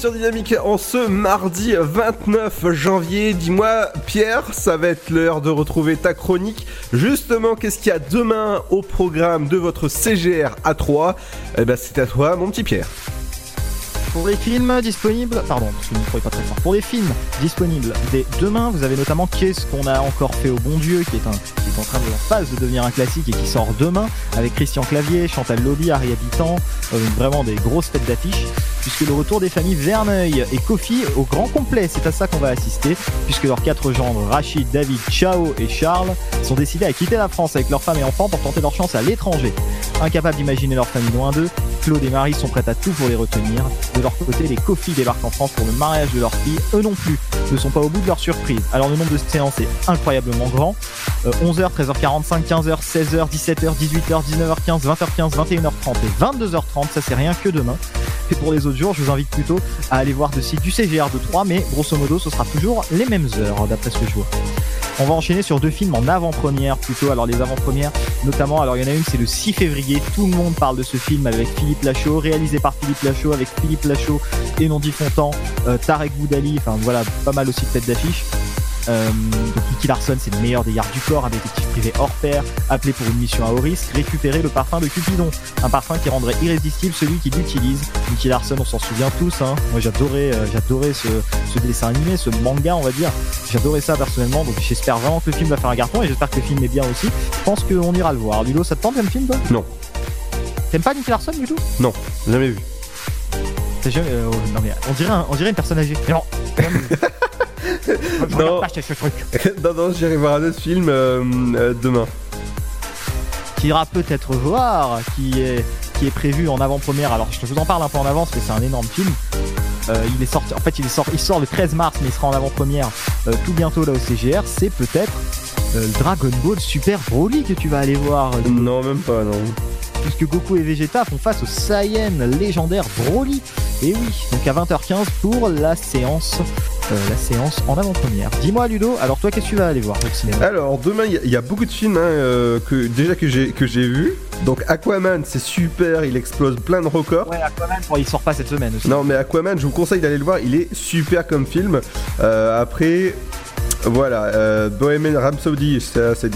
Sur Dynamique en ce mardi 29 janvier. Dis-moi, Pierre, ça va être l'heure de retrouver ta chronique. Justement, qu'est-ce qu'il y a demain au programme de votre CGR A3 Eh ben, c'est à toi, mon petit Pierre. Pour les films disponibles, pardon, parce que micro pas très fort. Pour les films disponibles dès demain, vous avez notamment Qu'est-ce qu'on a encore fait au bon Dieu, qui est, un, qui est en train de en phase de devenir un classique et qui sort demain, avec Christian Clavier, Chantal Lobby, Harry Habitant, euh, vraiment des grosses fêtes d'affiches, puisque le retour des familles Verneuil et Kofi au grand complet, c'est à ça qu'on va assister, puisque leurs quatre gendres, Rachid, David, Chao et Charles, sont décidés à quitter la France avec leurs femmes et enfants pour tenter leur chance à l'étranger. Incapables d'imaginer leur famille loin d'eux, Claude et Marie sont prêts à tout pour les retenir. De leur côté, les Kofi débarquent en France pour le mariage de leur fille. Eux non plus ne sont pas au bout de leur surprise. Alors le nombre de séances est incroyablement grand. Euh, 11h, 13h45, 15h, 16h, 17h, 18h, 19h15, 20h15, 21h30 et 22h30. Ça c'est rien que demain. Je vous invite plutôt à aller voir le site du CGR de 3, mais grosso modo, ce sera toujours les mêmes heures, d'après ce que je vois. On va enchaîner sur deux films en avant-première plutôt. Alors les avant-premières, notamment, alors il y en a une, c'est le 6 février. Tout le monde parle de ce film avec Philippe Lachaud, réalisé par Philippe Lachaud, avec Philippe Lachaud et Nandi Fontan, euh, Tarek Boudali. Enfin voilà, pas mal aussi de têtes d'affiche. Euh, donc Nicky Larson, c'est le meilleur des gardes du corps, un détective privé hors pair, appelé pour une mission à haut risque, récupérer le parfum de Cupidon, un parfum qui rendrait irrésistible celui qui l'utilise. Nicky Larson, on s'en souvient tous. Hein. Moi, j'adorais, euh, j'adorais ce, ce dessin animé, ce manga, on va dire. J'adorais ça personnellement, donc j'espère vraiment que le film va faire un carton et j'espère que le film est bien aussi. Je pense qu'on ira le voir. Ludo, ça te tente comme film, toi? Non. T'aimes pas Nicky Larson du tout? Non, jamais vu. Jamais- euh, non mais on dirait, un- on dirait une personne âgée. Mais non. Je Non. pas ce- ce truc. non, non, j'irai voir un autre film euh, euh, demain. qui ira peut-être voir, qui est, qui est prévu en avant-première. Alors je vous en parle un peu en avance, mais c'est un énorme film. Euh, il est sorti, en fait, il, est sort, il sort le 13 mars, mais il sera en avant-première euh, tout bientôt là au CGR. C'est peut-être euh, Dragon Ball Super Broly que tu vas aller voir. euh, Non, même pas, non. Puisque Goku et Vegeta font face au Saiyan légendaire Broly. Et oui, donc à 20h15 pour la séance, euh, la séance en avant-première. Dis-moi Ludo, alors toi qu'est-ce que tu vas aller voir au cinéma? Alors demain il y a- il y, a beaucoup de films hein, euh, que déjà que j'ai que j'ai vu. Donc Aquaman c'est super, il explose plein de records. Ouais, Aquaman, bon, il sort pas cette semaine aussi. Non mais Aquaman, je vous conseille d'aller le voir, il est super comme film. Euh, après, voilà, euh, Bohemian Rhapsody, ça c'est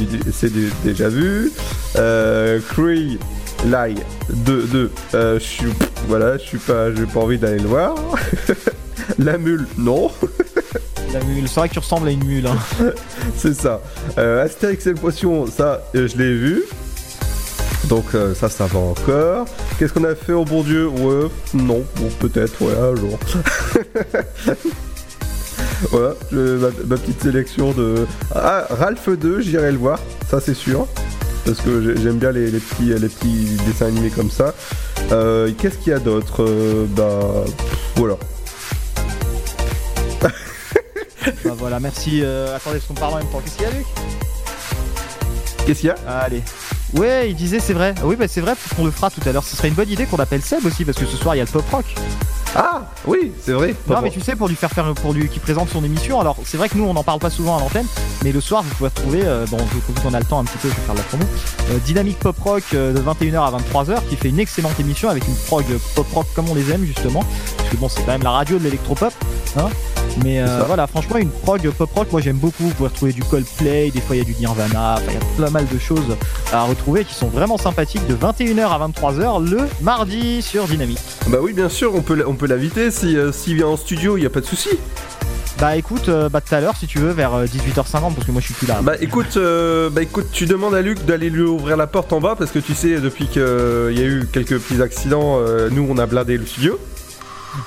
déjà vu. Euh, Cree, Lie 2, 2 euh, je suis, voilà, je suis pas, j'ai pas envie d'aller le voir. La mule, non. La mule, c'est vrai que tu ressembles à une mule. Hein. c'est ça. Euh, Astérix et le Potion, ça, euh, je l'ai vu. Donc euh, ça, ça va encore. Qu'est-ce qu'on a fait au bon Dieu? Ouais, non, bon, peut-être, ouais, un jour. Voilà, ma, ma petite sélection de... Ah, Ralph 2, j'irai le voir, ça c'est sûr. Parce que j'ai- j'aime bien les, les petits, les petits dessins animés comme ça. Euh, Qu'est-ce qu'il y a d'autre Euh, Bah, voilà. Bah voilà, merci. euh, attendez, est-ce qu'on parle en même temps Qu'est-ce qu'il y a, Luc? Qu'est-ce qu'il y a? Allez. Ouais, il disait, c'est vrai. Oui, bah c'est vrai, parce qu'on le fera tout à l'heure. Ce serait une bonne idée qu'on appelle Seb aussi, parce que ce soir, il y a le pop rock. Ah, oui, c'est vrai. Non, mais tu sais, pour lui faire faire, pour lui qui présente son émission. Alors, c'est vrai que nous, on n'en parle pas souvent à l'antenne, mais le soir, vous pouvez retrouver, euh, bon, vu qu'on a le temps un petit peu, je vais faire de la promo, euh, Dynamique Pop Rock euh, de 21h à 23h, qui fait une excellente émission avec une prog pop rock comme on les aime, justement. Parce que bon, c'est quand même la radio de l'électropop, hein. Mais euh, voilà, franchement, une prog pop rock, moi j'aime beaucoup. Vous pouvez retrouver du Coldplay, des fois il y a du Nirvana, il y a pas mal de choses à retrouver qui sont vraiment sympathiques de 21h à 23h le mardi sur Dynamique. Bah oui, bien sûr, on peut, on peut l'inviter si, euh, s'il vient en studio, il y a pas de souci. Bah écoute, euh, bah tout à l'heure si tu veux vers euh, 18h50 parce que moi je suis plus là. Bah écoute, euh, bah écoute, tu demandes à Luc d'aller lui ouvrir la porte en bas parce que tu sais, depuis qu'il y a eu quelques petits accidents, euh, nous on a blindé le studio.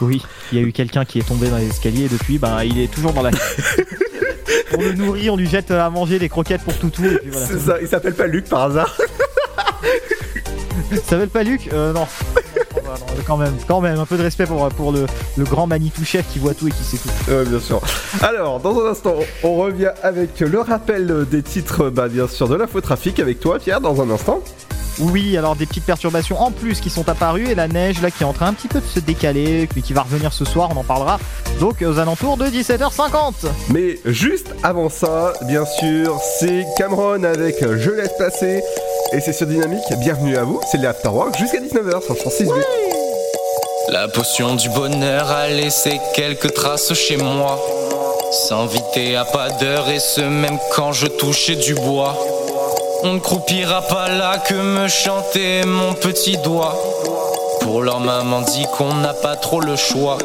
Oui, il y a eu quelqu'un qui est tombé dans les escaliers et depuis, bah il est toujours dans la. on le nourrit, on lui jette à manger des croquettes pour toutou et puis voilà. C'est ça, il s'appelle pas Luc par hasard. Ça s'appelle pas Luc? Euh, non. Quand même, quand même, un peu de respect pour, pour le, le grand Manitou chef qui voit tout et qui sait tout. Ouais, bien sûr. Alors, dans un instant, on revient avec le rappel des titres, bah bien sûr, de l'infotrafic avec toi, Pierre, dans un instant. Oui, alors des petites perturbations en plus qui sont apparues et la neige là qui est en train un petit peu de se décaler, mais qui va revenir ce soir, on en parlera donc aux alentours de 17h50. Mais juste avant ça, bien sûr, c'est Cameron avec Je laisse passer. Et c'est sur Dynamique, bienvenue à vous, c'est l'Afterwork jusqu'à 19h sur 106 La potion du bonheur a laissé quelques traces chez moi. S'inviter à pas d'heure et ce même quand je touchais du bois. On ne croupira pas là que me chanter mon petit doigt. Pour leur maman dit qu'on n'a pas trop le choix.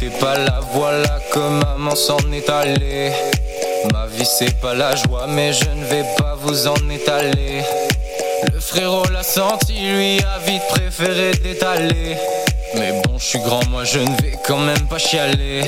N'était pas là, voilà que maman s'en est allée. Ma vie c'est pas la joie, mais je ne vais pas vous en étaler. Le frérot l'a senti, lui a vite préféré d'étaler. Mais bon, je suis grand, moi je ne vais quand même pas chialer.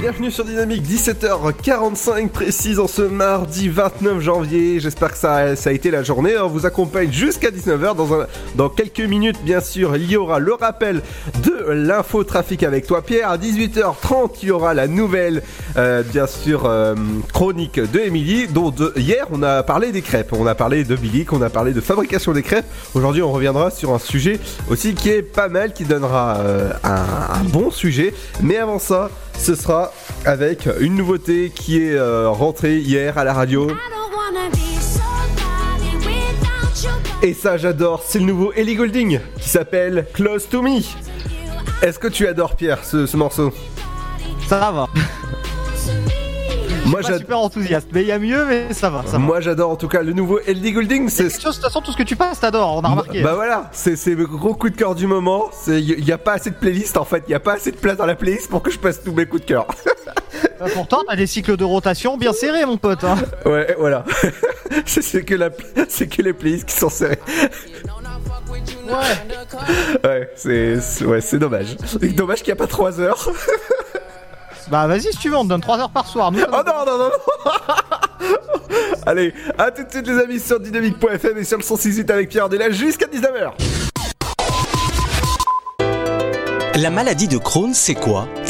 Bienvenue sur Dynamique, 17h45 précise en ce mardi 29 janvier. J'espère que ça, a été la journée. On vous accompagne jusqu'à 19h. Dans, un- dans quelques minutes, bien sûr, il y aura le rappel de l'infotrafic avec toi, Pierre. À 18h30, il y aura la nouvelle, euh, bien sûr, euh, chronique de Émilie. Dont hier, on a parlé des crêpes. On a parlé de Bilic, on a parlé de fabrication des crêpes. Aujourd'hui, on reviendra sur un sujet aussi qui est pas mal, qui donnera euh, un, bon sujet. Mais avant ça, ce sera avec une nouveauté qui est rentrée hier à la radio. Et ça, j'adore. C'est le nouveau Ellie Goulding qui s'appelle Close to Me. Est-ce que tu adores, Pierre, ce, ce morceau? Ça va. Moi, Je suis super enthousiaste, mais il y a mieux, mais ça va. Ça. Moi, j'adore en tout cas le nouveau Ellie Goulding. C'est De toute façon, tout ce que tu passes, t'adores, on a remarqué. Bah voilà, c'est le gros coup de cœur du moment. Il n'y a pas assez de playlist en fait, il n'y a pas assez de place dans la playlist pour que je passe tous mes coups de cœur. Euh, Pourtant, t'as des cycles de rotation bien serrés, mon pote. hein. ouais, voilà. c'est c'est que, la... c'est que les playlists qui sont serrées. Ouais. Ouais, c'est c'est- ouais, c'est dommage. C'est dommage qu'il n'y a pas 3 heures. Bah vas-y, si tu veux, on te donne 3 heures par soir. Nous, Oh non, non, non, non Allez, à tout de suite les amis sur dynamique.fm et sur le 168 avec Pierre Delage jusqu'à 19h. La maladie de Crohn, c'est quoi?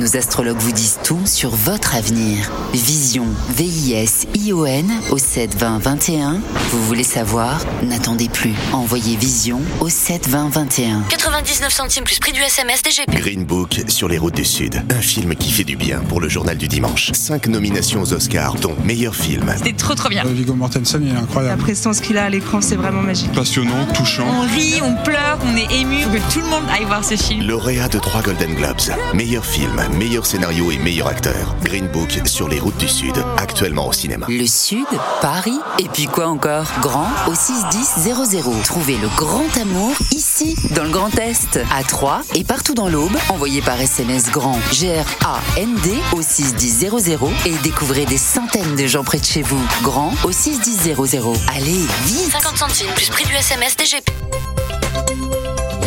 Nos astrologues vous disent tout sur votre avenir. Vision, V-I-S-I-O-N au 7 20 21. Vous voulez savoir? N'attendez plus. Envoyez Vision au 7 20 21. 99 centimes plus prix du SMS DGP. Green Book sur les routes du Sud. Un film qui fait du bien pour le journal du dimanche. Cinq nominations aux Oscars, dont meilleur film. C'était trop trop bien. Viggo Mortensen, il est La incroyable. prestance qu'il a à l'écran, c'est vraiment magique. Passionnant, touchant. On rit, on pleure, on est ému. Faut que tout le monde aille voir ce film. Lauréat de trois Golden Globes. Meilleur film, meilleur scénario et meilleur acteur. Green Book sur les routes du Sud. Actuellement au cinéma. Le Sud, Paris, et puis quoi encore? Grand au 61000. Trouvez le grand amour ici, dans le Grand Est, à Troyes et partout dans l'Aube. Envoyez par SMS grand G-R-A-N-D au 61000 et découvrez des centaines de gens près de chez vous. Grand au 61000. Allez, vite 50 centimes plus prix du SMS DGP.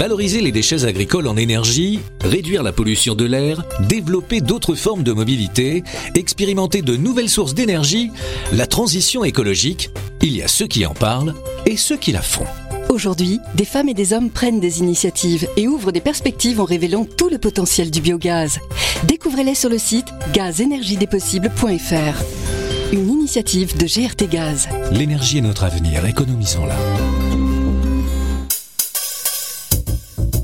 Valoriser les déchets agricoles en énergie, réduire la pollution de l'air, développer d'autres formes de mobilité, expérimenter de nouvelles sources d'énergie, la transition écologique, Il y a ceux qui en parlent et ceux qui la font. Aujourd'hui, des femmes et des hommes prennent des initiatives et ouvrent des perspectives en révélant tout le potentiel du biogaz. Découvrez-les sur le site gazénergiedespossibles.fr. Une initiative de GRT Gaz. L'énergie est notre avenir, économisons-la.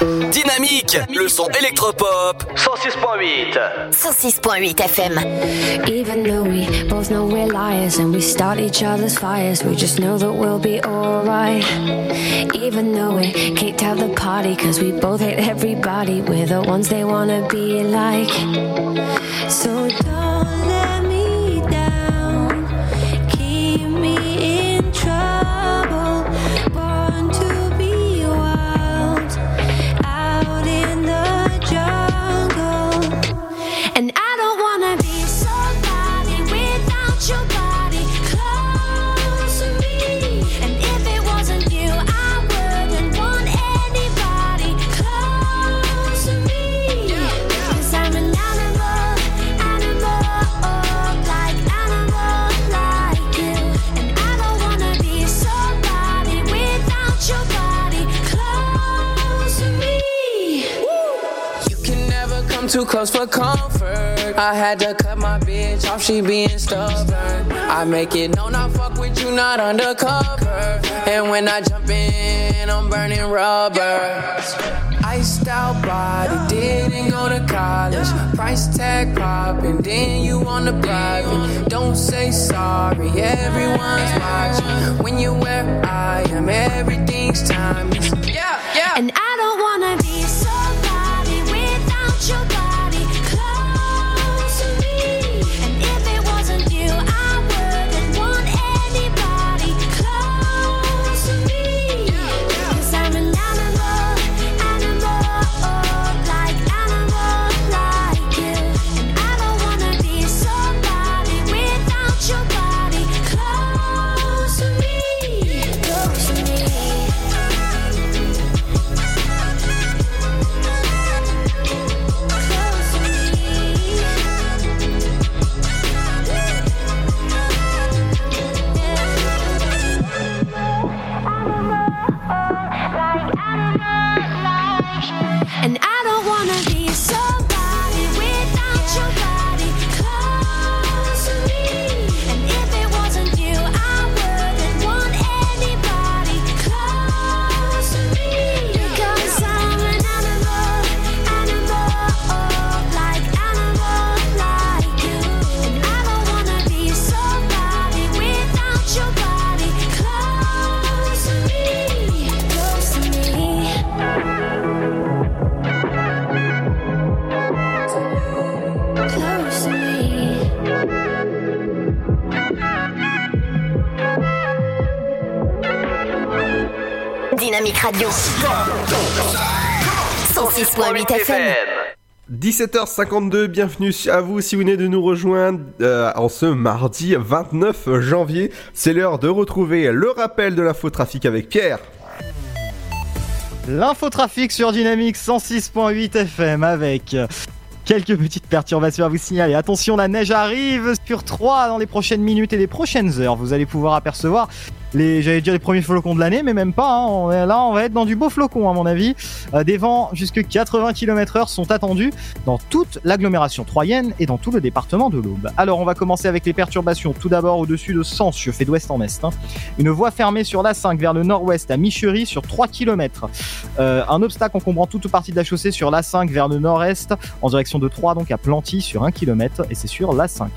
Dynamique, le son électropop 106.8. 106.8 FM. Even though we both know we're liars and we start each other's fires, we just know that we'll be alright. Even though we kicked out the party, cause we both hate everybody, we're the ones they wanna be like. So don't let me never come too close for comfort. I had to cut my bitch off, she being stubborn. I make it known I fuck with you, not undercover. And when I jump in, I'm burning rubber. Iced out body, didn't go to college. Price tag popping, then you on the private. Don't say sorry, everyone's watching. When you're where I am, everything's timeless. Yeah, yeah. And I don't wanna be somebody without your 17h52, bienvenue à vous si vous venez de nous rejoindre euh, en ce mardi 29 janvier. C'est l'heure de retrouver le rappel de l'infotrafic avec Pierre. L'infotrafic sur Dynamique 106.8 FM avec quelques petites perturbations à vous signaler. Attention, la neige arrive sur 3 dans les prochaines minutes et les prochaines heures. Vous allez pouvoir apercevoir les, j'allais dire les premiers flocons de l'année, mais même pas. hein. Là, on va être dans du beau flocon, à mon avis. Euh, des vents jusque 80 km/h sont attendus dans toute l'agglomération troyenne et dans tout le département de l'Aube. Alors, on va commencer avec les perturbations. Tout d'abord, au-dessus de Sens, je fais d'ouest en est. hein. Une voie fermée sur l'A5 vers le nord-ouest à Michery sur 3 km. un obstacle encombrant toute partie de la chaussée sur l'A5 vers le nord-est en direction de Troyes, donc à Planty sur 1 km, et c'est sur l'A5.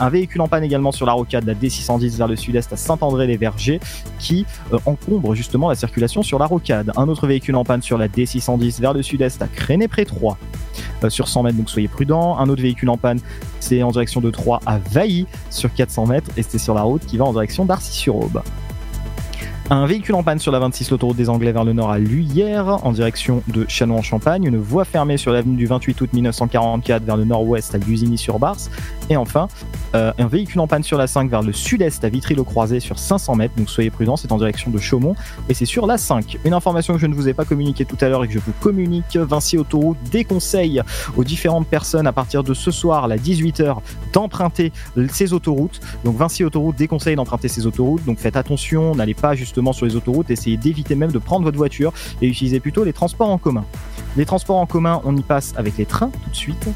Un véhicule en panne également sur la rocade, la D610 vers le sud-est à Saint-André-les-Vergers, qui euh, encombre justement la circulation sur la rocade. Un autre véhicule en panne sur la D610 vers le sud-est à Créné-près-Troyes, euh, sur 100 mètres, donc soyez prudents. Un autre véhicule en panne, c'est en direction de Troyes à Vailly, sur 400 mètres, et c'est sur la route qui va en direction d'Arcy-sur-Aube. Un véhicule en panne sur la 26, l'autoroute des Anglais vers le nord à Luyères, en direction de Châlons-en-Champagne. Une voie fermée sur l'avenue du 28 août 1944 vers le nord-ouest à Lusigny-sur-Barse. Et enfin, euh, un véhicule en panne sur la 5 vers le sud-est à Vitry-le-Croisé sur 500 mètres. Donc soyez prudents, c'est en direction de Chaumont et c'est sur la 5. Une information que je ne vous ai pas communiquée tout à l'heure et que je vous communique, Vinci Autoroute déconseille aux différentes personnes à partir de ce soir, à 18h, d'emprunter ces autoroutes. Donc Vinci Autoroute déconseille d'emprunter ces autoroutes. Donc faites attention, n'allez pas justement sur les autoroutes, essayez d'éviter même de prendre votre voiture et utilisez plutôt les transports en commun. Les transports en commun, on y passe avec les trains tout de suite.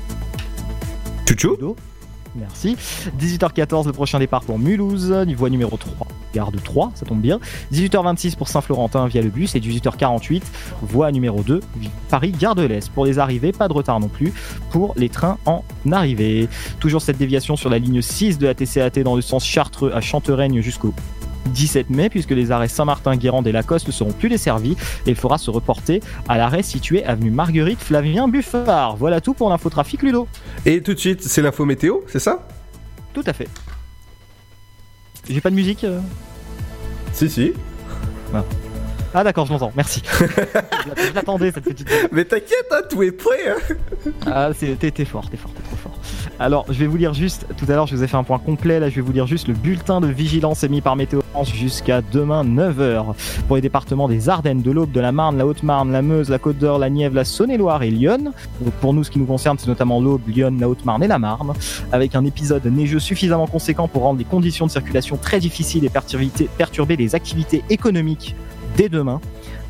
Chouchou Merci. 18h14, le prochain départ pour Mulhouse, voie numéro 3, gare de 3, ça tombe bien. 18h26 pour Saint-Florentin via le bus et 18h48, voie numéro 2, Paris, gare de l'Est. Pour les arrivées, pas de retard non plus pour les trains en arrivée. Toujours cette déviation sur la ligne 6 de la TCAT dans le sens Chartreux à Chantereigne jusqu'au 17 mai, puisque les arrêts Saint-Martin, Guérande et Lacoste ne seront plus desservis et il faudra se reporter à l'arrêt situé avenue Marguerite Flavien Buffard. Voilà tout pour l'infotrafic Ludo. Et tout de suite, c'est l'info météo, c'est ça? Tout à fait. J'ai pas de musique euh? Si, si. Ah, Ah, d'accord, je l'entends, merci. Je l'attendais cette petite. Mais t'inquiète, hein, tout est prêt. Hein. Ah, t'es fort, t'es fort, t'es trop fort. Alors, je vais vous lire juste, tout à l'heure, je vous ai fait un point complet, là, je vais vous lire juste le bulletin de vigilance émis par Météo France jusqu'à demain 9h. Pour les départements des Ardennes, de l'Aube, de la Marne, la Haute-Marne, la Meuse, la Côte d'Or, la Nièvre, la Saône-et-Loire et Lyon. Donc, pour nous, ce qui nous concerne, c'est notamment l'Aube, Lyon, la Haute-Marne et la Marne. Avec un épisode neigeux suffisamment conséquent pour rendre les conditions de circulation très difficiles et perturber- perturber les activités économiques dès demain.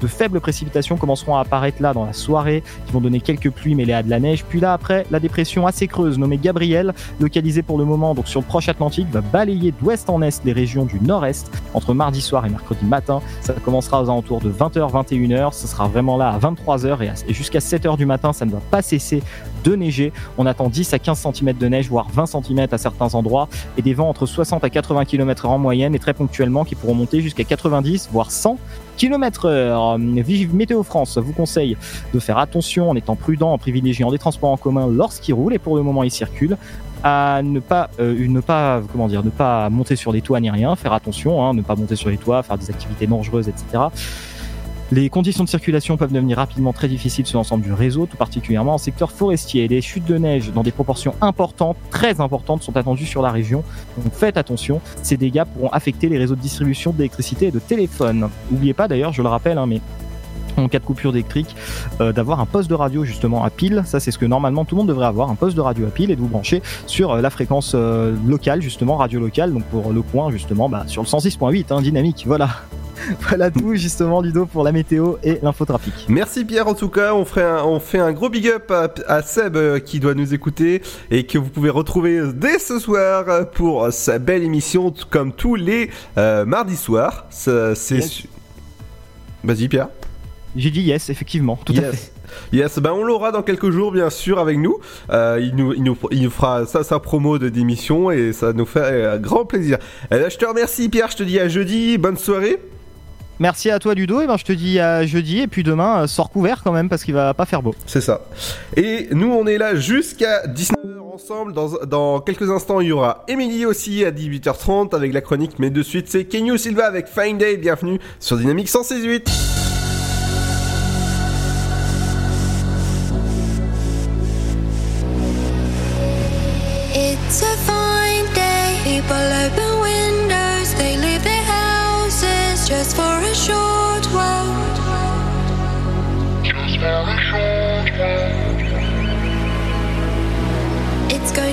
De faibles précipitations commenceront à apparaître là dans la soirée, qui vont donner quelques pluies mêlées à de la neige. Puis là, après, la dépression assez creuse nommée Gabriel, localisée pour le moment donc sur le proche Atlantique, va balayer d'ouest en est les régions du nord-est entre mardi soir et mercredi matin. Ça commencera aux alentours de 20h, 21h. Ça sera vraiment là à 23h et, à- et jusqu'à 7h du matin, ça ne va pas cesser de neiger. On attend 10 à 15 cm de neige, voire 20 cm à certains endroits, et des vents entre 60 à 80 km en moyenne, et très ponctuellement qui pourront monter jusqu'à 90, voire 100 km heure. Vive Météo France vous conseille de faire attention en étant prudent, en privilégiant des transports en commun lorsqu'ils roulent, et pour le moment ils circulent à ne pas euh, ne pas comment dire ne pas monter sur les toits ni rien faire attention hein, ne pas monter sur les toits faire des activités dangereuses etc les conditions de circulation peuvent devenir rapidement très difficiles sur l'ensemble du réseau, tout particulièrement en secteur forestier. Les chutes de neige dans des proportions importantes, très importantes, sont attendues sur la région. Donc faites attention, ces dégâts pourront affecter les réseaux de distribution d'électricité et de téléphone. N'oubliez pas d'ailleurs, je le rappelle, hein, mais en cas de coupure électrique, euh, d'avoir un poste de radio justement à pile. Ça, c'est ce que normalement tout le monde devrait avoir, un poste de radio à pile et de vous brancher sur euh, la fréquence euh, locale, justement, radio locale. Donc pour le coin, justement, bah, sur le 106.8, hein, dynamique. Voilà. voilà tout, justement, Ludo, pour la météo et l'infotrafic. Merci Pierre en tout cas, on, ferait un- on fait un gros big up à, à Seb euh, qui doit nous écouter et que vous pouvez retrouver dès ce soir pour sa belle émission comme tous les euh, mardis soirs. C'est... Vas-y Pierre. J'ai dit yes, effectivement, tout à fait. Yes, ben on l'aura dans quelques jours bien sûr avec nous. Euh, il, nous, il, nous, il nous fera ça sa promo de démission et ça nous fait euh, grand plaisir. Euh, je te remercie Pierre, je te dis à jeudi, bonne soirée. Merci à toi, Ludo. Et ben, je te dis à jeudi. Et puis demain, euh, sors couvert quand même parce qu'il va pas faire beau. C'est ça. Et nous, on est là jusqu'à 19h ensemble. Dans, dans quelques instants, il y aura Émilie aussi à 18h30 avec la chronique. Mais de suite, c'est Kenyu Silva avec Fine Day. Bienvenue sur Dynamique 168.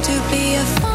To be a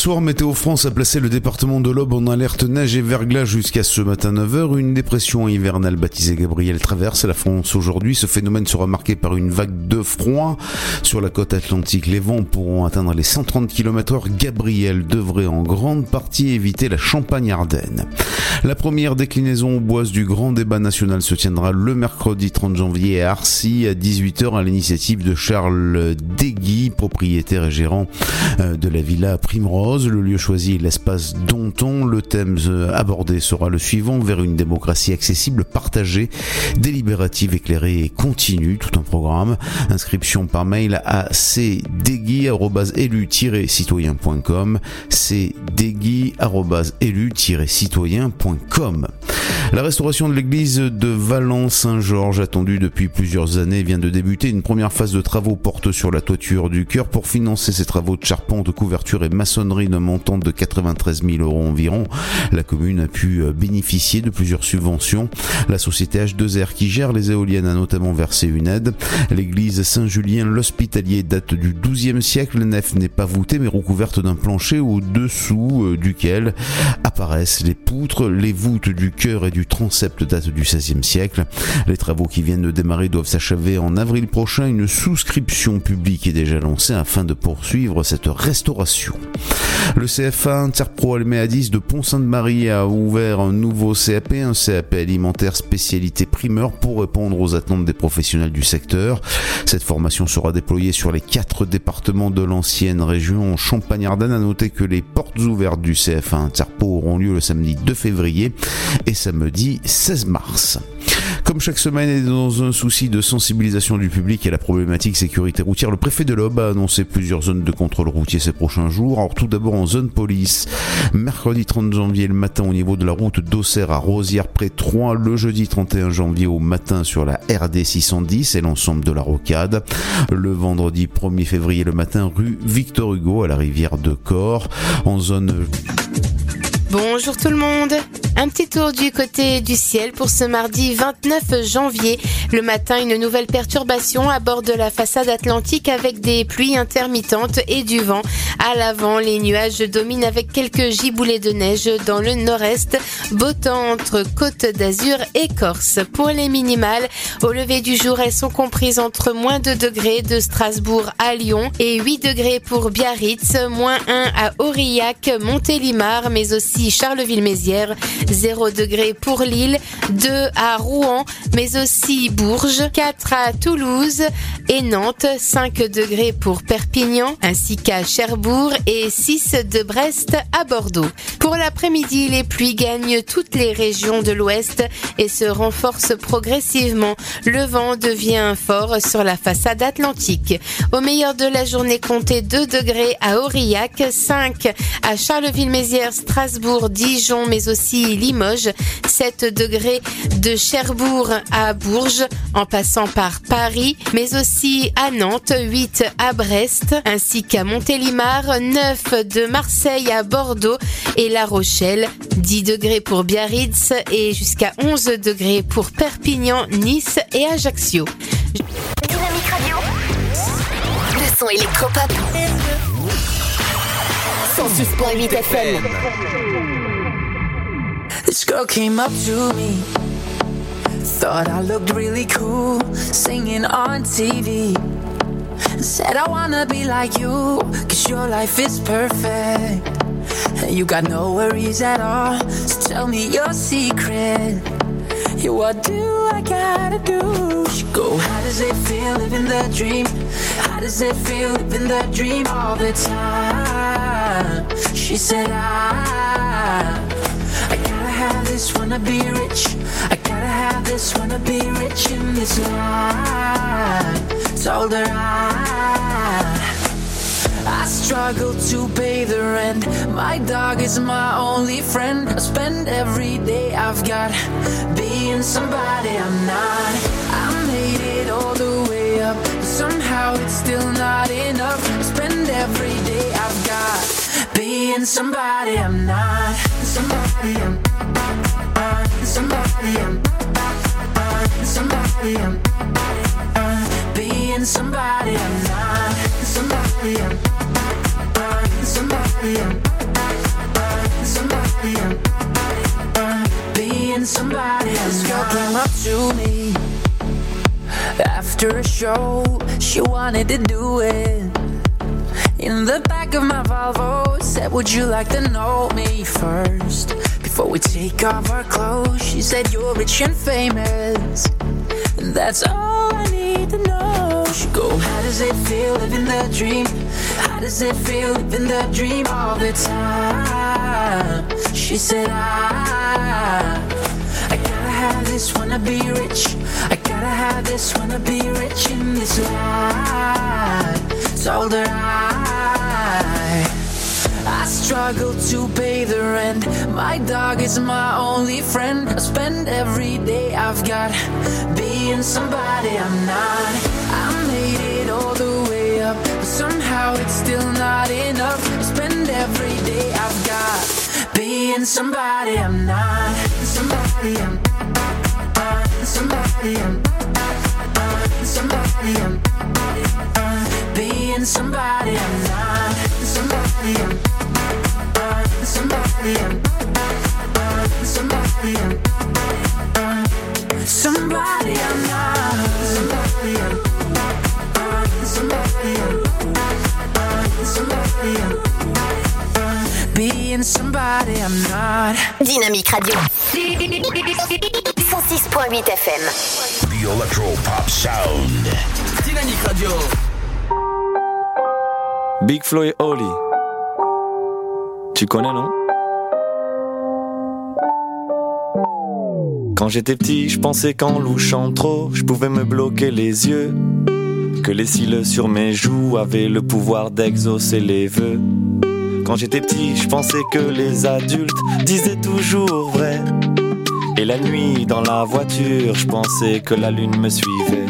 soir Météo France a placé le département de l'Aube en alerte neige et verglas jusqu'à ce matin 9h. Une dépression hivernale baptisée Gabriel traverse la France aujourd'hui. Ce phénomène sera marqué par une vague de froid sur la côte atlantique. Les vents pourront atteindre les 130 km heure. Gabriel devrait en grande partie éviter la Champagne-Ardenne. La première déclinaison au bois du grand débat national se tiendra le mercredi 30 janvier à Arcy à 18h à l'initiative de Charles Degui, propriétaire et gérant euh, de la villa Primrose. Le lieu choisi est l'espace Donton. Le thème euh, abordé sera le suivant vers une démocratie accessible, partagée, délibérative, éclairée et continue. Tout un programme. Inscription par mail à cdegui-élu-citoyen.com cdegui-élu-citoyen.com La restauration de l'église de Valence-Saint-Georges, attendue depuis plusieurs années, vient de débuter. Une première phase de travaux porte sur la toiture du chœur. Pour financer ces travaux de charpente, couverture et maçonnerie d'un montant de 93 000 euros environ, la commune a pu euh, bénéficier de plusieurs subventions. La société H2R qui gère les éoliennes a notamment versé une aide. L'église Saint-Julien, l'hospitalier, date du XIIe siècle. La nef n'est pas voûtée mais recouverte d'un plancher au-dessous euh, duquel apparaissent les poutres. Les voûtes du chœur et du transept datent du XVIe siècle. Les travaux qui viennent de démarrer doivent s'achever en avril prochain. Une souscription publique est déjà lancée afin de poursuivre cette restauration. Le CFA Interpro Alméadis de Pont-Sainte-Marie a ouvert un nouveau CAP, un CAP alimentaire spécialité primeur pour répondre aux attentes des professionnels du secteur. Cette formation sera déployée sur les quatre départements de l'ancienne région Champagne-Ardenne. À noter que les portes ouvertes du CFA Interpro auront lieu le samedi 2 février et samedi 16 mars. Comme chaque semaine et dans un souci de sensibilisation du public à la problématique sécurité routière, le préfet de l'Aube a annoncé plusieurs zones de contrôle routier ces prochains jours. Alors tout d'abord en zone police, mercredi 30 janvier le matin au niveau de la route d'Auxerre à Rosière près 3, le jeudi 31 janvier au matin sur la RD 610 et l'ensemble de la rocade, le vendredi 1er février le matin rue Victor Hugo à la rivière de Corps, en zone Bonjour tout le monde Un petit tour du côté du ciel pour ce mardi 29 janvier. Le matin, une nouvelle perturbation à bord de la façade atlantique avec des pluies intermittentes et du vent. À l'avant, les nuages dominent avec quelques giboulées de neige dans le nord-est, beau temps entre Côte d'Azur et Corse. Pour les minimales, au lever du jour, elles sont comprises entre moins 2 degrés de Strasbourg à Lyon et 8 degrés pour Biarritz, moins 1 à Aurillac, Montélimar, mais aussi Charleville-Mézières, 0 degrés pour Lille, 2 à Rouen, mais aussi Bourges, 4 à Toulouse et Nantes, 5 degrés pour Perpignan, ainsi qu'à Cherbourg et 6 de Brest à Bordeaux. Pour l'après-midi, les pluies gagnent toutes les régions de l'ouest et se renforcent progressivement. Le vent devient fort sur la façade atlantique. Au meilleur de la journée, comptez 2 degrés à Aurillac, 5 à Charleville-Mézières, Strasbourg, Dijon, mais aussi Limoges, 7 degrés de Cherbourg à Bourges, en passant par Paris, mais aussi à Nantes, 8 à Brest, ainsi qu'à Montélimar, 9 de Marseille à Bordeaux et La Rochelle, 10 degrés pour Biarritz et jusqu'à 11 degrés pour Perpignan, Nice et Ajaccio. Dynamique Radio. Le son électropop. 106.8 FM. This girl came up to me, Thought I looked really cool singing on TV. Said I wanna be like you, cause your life is perfect. And you got no worries at all, so tell me your secret. Yeah, what do I gotta do? She go, how does it feel living the dream? How does it feel living the dream all the time? She said, ah, I, I have this, wanna be rich. I gotta have this, wanna be rich in this life. Told her I. I struggle to pay the rent. My dog is my only friend. I spend every day I've got being somebody I'm not. I made it all the way up, but somehow it's still not enough. I spend every day I've got being somebody I'm not. Somebody I'm somebody I'm somebody I'm being somebody I'm not. Somebody I'm somebody I'm somebody I'm being somebody This girl came up to me after a show. She wanted to do it in the back of my Volvo. Said, Would you like to know me first before we take off our clothes? She said, You're rich and famous, and that's all I need to know. She go, How does it feel living the dream? How does it feel living the dream all the time? She said, I, I gotta have this, wanna be rich. I gotta have this, wanna be rich in this life. Told her I, I struggle to pay the rent. My dog is my only friend. I spend every day I've got being somebody I'm not. I made it all the way up, but somehow it's still not enough. I spend every day I've got being somebody I'm not. Somebody I'm not. Somebody I'm not. Somebody I'm I'm being somebody I'm not. Dynamique Radio. 106.8 FM. The Electro Pop Sound. Dynamique Radio. Big Flo et. Tu connais, non? Quand j'étais petit, je pensais qu'en louchant trop, je pouvais me bloquer les yeux. Que les cils sur mes joues avaient le pouvoir d'exaucer les vœux. Quand j'étais petit, je pensais que les adultes disaient toujours vrai. Et la nuit, dans la voiture, je pensais que la lune me suivait.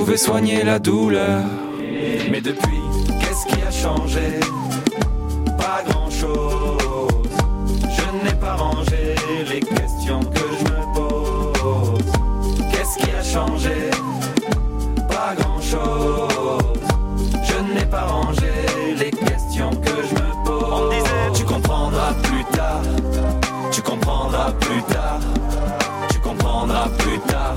pouvait soigner la douleur. Mais depuis, qu'est-ce qui a changé? Pas grand-chose. Je n'ai pas rangé les questions que je me pose. Qu'est-ce qui a changé? Pas grand-chose. Je n'ai pas rangé les questions que je me pose. On disait, tu comprendras plus tard. Tu comprendras plus tard. Tu comprendras plus tard.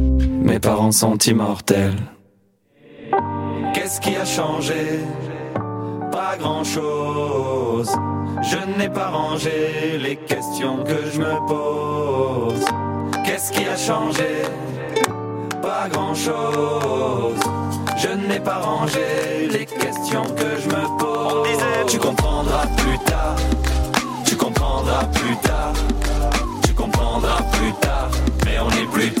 mes parents sont immortels. Qu'est-ce qui a changé? Pas grand-chose. Je n'ai pas rangé les questions que je me pose. Qu'est-ce qui a changé? Pas grand-chose. Je n'ai pas rangé les questions que je me pose. Tu comprendras plus tard. Tu comprendras plus tard. Tu comprendras plus tard. Mais on est plus tard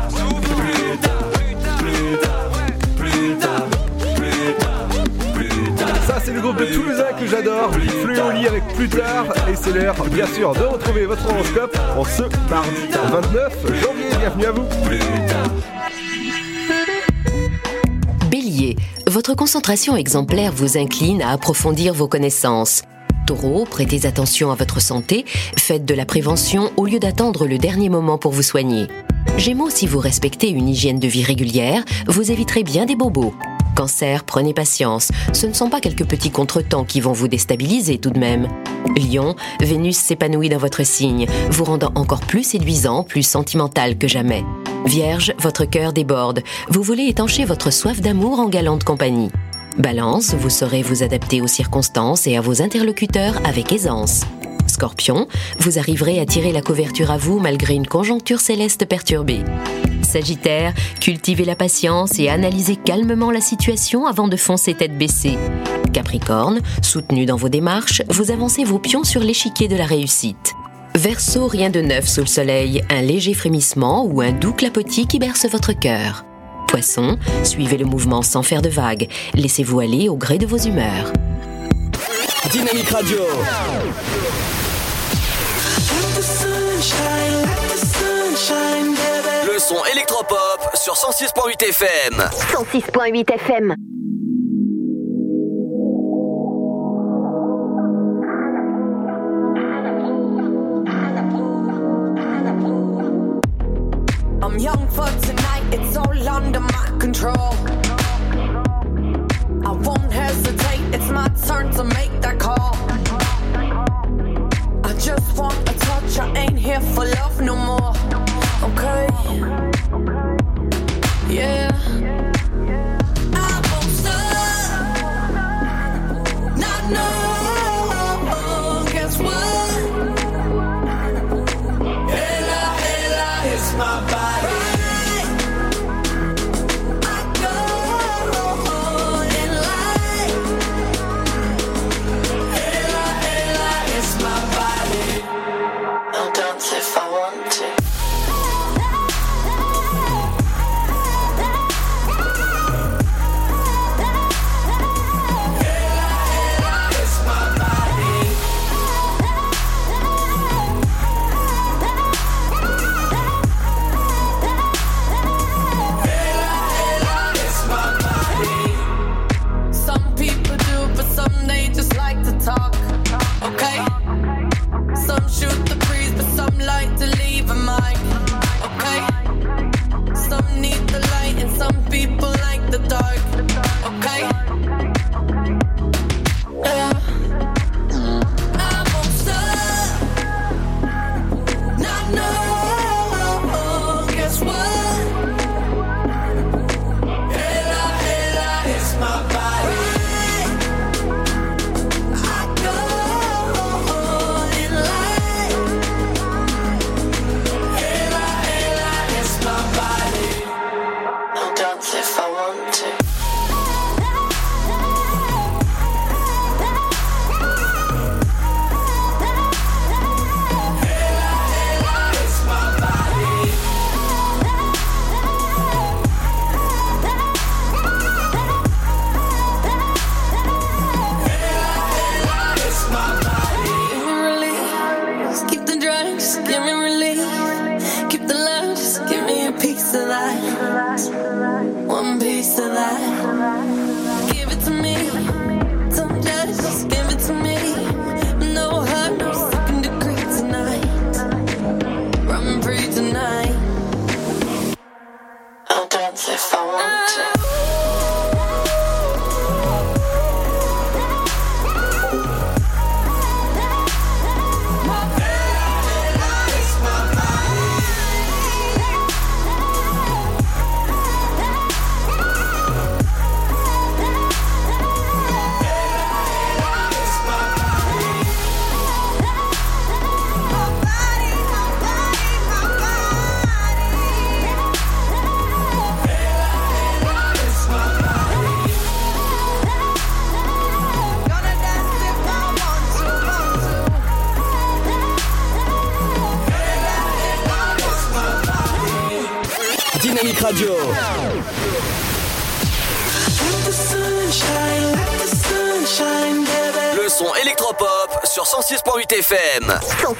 c'est le groupe de Toulousain que j'adore. Lit avec plus tard. Et c'est l'heure, bien sûr, de retrouver votre horoscope en ce mardi 29 janvier. Bienvenue à vous. Bélier, votre concentration exemplaire vous incline à approfondir vos connaissances. Taureau, prêtez attention à votre santé, faites de la prévention au lieu d'attendre le dernier moment pour vous soigner. Gémeaux, si vous respectez une hygiène de vie régulière, vous éviterez bien des bobos. Cancer, prenez patience, ce ne sont pas quelques petits contretemps qui vont vous déstabiliser tout de même. Lion, Vénus s'épanouit dans votre signe, vous rendant encore plus séduisant, plus sentimental que jamais. Vierge, votre cœur déborde, vous voulez étancher votre soif d'amour en galante compagnie. Balance, vous saurez vous adapter aux circonstances et à vos interlocuteurs avec aisance. Scorpion, vous arriverez à tirer la couverture à vous malgré une conjoncture céleste perturbée. Sagittaire, cultivez la patience et analysez calmement la situation avant de foncer tête baissée. Capricorne, soutenu dans vos démarches, vous avancez vos pions sur l'échiquier de la réussite. Verseau, rien de neuf sous le soleil, un léger frémissement ou un doux clapotis qui berce votre cœur. Poisson, suivez le mouvement sans faire de vagues, laissez-vous aller au gré de vos humeurs. Dynamique Radio. Son électropop sur 106.8 FM. 106.8 FM. I'm young for tonight, it's all under my control. I won't hesitate, it's my turn to make that call. I just want a touch, I ain't here for love no more. Okay? Yeah. if I want to.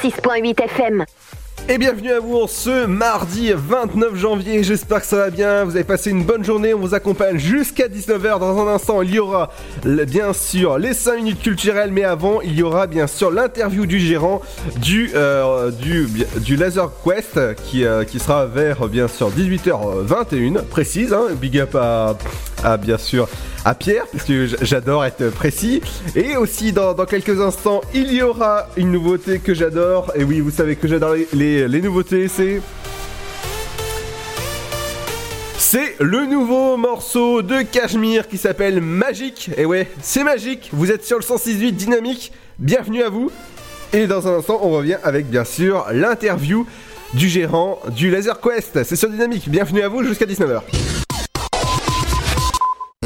106.8 FM. Et bienvenue à vous ce mardi 29 janvier, j'espère que ça va bien, vous avez passé une bonne journée, on vous accompagne jusqu'à 19h, dans un instant il y aura bien sûr les 5 minutes culturelles, mais avant il y aura bien sûr l'interview du gérant du, euh, du Laser Quest qui, euh, qui sera vers bien sûr 18h21, précise, hein, big up à, à, bien sûr à Pierre, parce que j'adore être précis, et aussi dans, quelques instants il y aura une nouveauté que j'adore, et oui vous savez que j'adore les nouveautés, c'est... C'est le nouveau morceau de Cachemire qui s'appelle Magique. Et ouais, c'est magique. Vous êtes sur le 168 dynamique. Bienvenue à vous. Et dans un instant, on revient avec bien sûr l'interview du gérant du Laser Quest. C'est sur Dynamique. Bienvenue à vous jusqu'à 19h.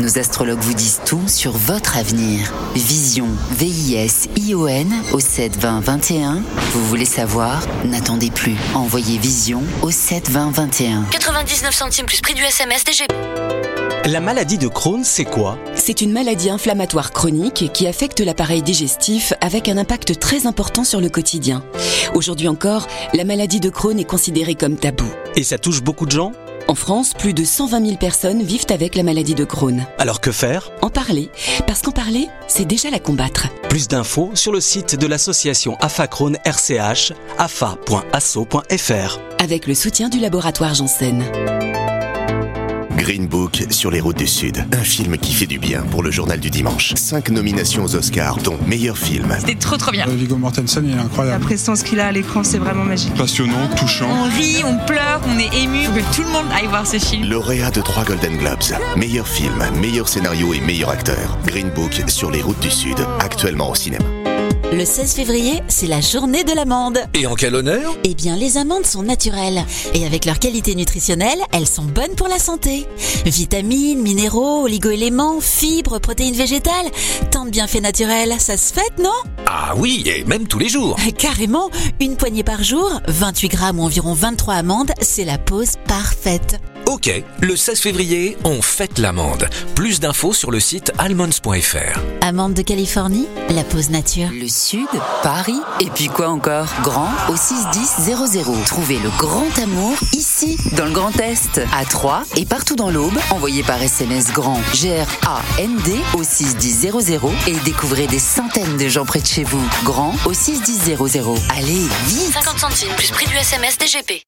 Nos astrologues vous disent tout sur votre avenir. Vision, V-I-S-I-O-N au 7 20 21. Vous voulez savoir? N'attendez plus. Envoyez Vision au 7 20 21. 99 centimes plus prix du SMS DGP. La maladie de Crohn, c'est quoi? C'est une maladie inflammatoire chronique qui affecte l'appareil digestif avec un impact très important sur le quotidien. Aujourd'hui encore, la maladie de Crohn est considérée comme tabou. Et ça touche beaucoup de gens? En France, plus de 120 000 personnes vivent avec la maladie de Crohn. Alors que faire? En parler, parce qu'en parler, c'est déjà la combattre. Plus d'infos sur le site de l'association AFA Crohn RCH, afa.asso.fr. Avec le soutien du laboratoire Janssen. Green Book sur les routes du Sud. Un film qui fait du bien pour le journal du dimanche. Cinq nominations aux Oscars, dont meilleur film. C'était trop trop bien. Viggo Mortensen, il est La incroyable. prestance qu'il a à l'écran, c'est vraiment magique. Passionnant, touchant. On rit, on pleure, on est ému. Faut que tout le monde aille voir ce film. Lauréat de trois Golden Globes. Meilleur film, meilleur scénario et meilleur acteur. Green Book sur les routes du Sud. Actuellement au cinéma. Le 16 février, c'est la journée de l'amande. Et en quel honneur? Eh bien, les amandes sont naturelles. Et avec leur qualité nutritionnelle, elles sont bonnes pour la santé. Vitamines, minéraux, oligoéléments, fibres, protéines végétales. Tant de bienfaits naturels, ça se fête, non? Ah oui, et même tous les jours. Carrément, une poignée par jour, 28 grammes ou environ 23 amandes, c'est la pause parfaite. Ok, le 16 février, on fête l'amande. Plus d'infos sur le site almonds.fr. Amandes de Californie, la pause nature. Le Sud, Paris, et puis quoi encore? Grand au 61000. Trouvez le grand amour ici, dans le Grand Est, à Troyes et partout dans l'Aube. Envoyez par SMS grand G-R-A-N-D au 61000 et découvrez des centaines de gens près de chez vous. Grand au 61000. Allez, vite 50 centimes plus prix du SMS DGP.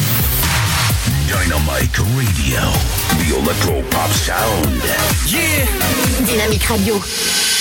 Dynamic Radio. The Electro Pop Sound. Yeah Dynamique Radio.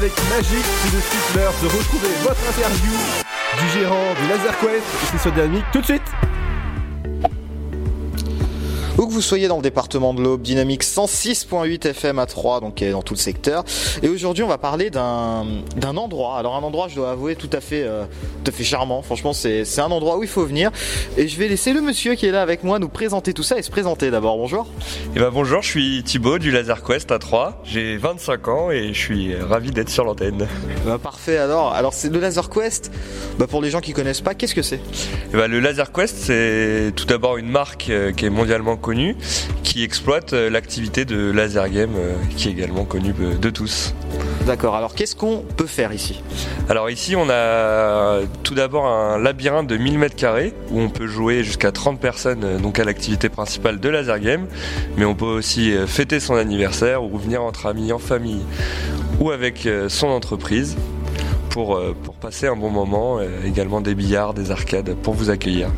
Avec Magic. C'est suite l'heure de retrouver votre interview du gérant du Laser Quest. C'est sur Dynamique tout de suite. Où que vous soyez dans le département de l'Aube, Dynamique 106.8 FM à 3, donc dans tout le secteur. Et aujourd'hui, on va parler d'un d'un endroit. Alors un endroit, je dois avouer, tout à fait, euh, tout à fait charmant. Franchement, c'est un endroit où il faut venir. Et je vais laisser le monsieur qui est là avec moi nous présenter tout ça et se présenter d'abord. Bonjour. Eh ben bonjour, je suis Thibaut du Laser Quest à 3. J'ai 25 ans et je suis ravi d'être sur l'antenne. Bah, parfait. Alors, alors c'est le Laser Quest. Bah, pour les gens qui connaissent pas, qu'est-ce que c'est? Eh ben, le Laser Quest, c'est tout d'abord une marque euh, qui est mondialement connue, qui exploite euh, l'activité de laser game, euh, qui est également connue de tous. D'accord. Alors qu'est-ce qu'on peut faire ici? Alors ici, on a tout d'abord un labyrinthe de 1000 mètres carrés où on peut jouer jusqu'à 30 personnes euh, donc à l'activité principale de laser game, mais on peut aussi euh, fêter son anniversaire ou venir entre amis, en famille ou avec euh, son entreprise pour, passer un bon moment, également des billards, des arcades pour vous accueillir.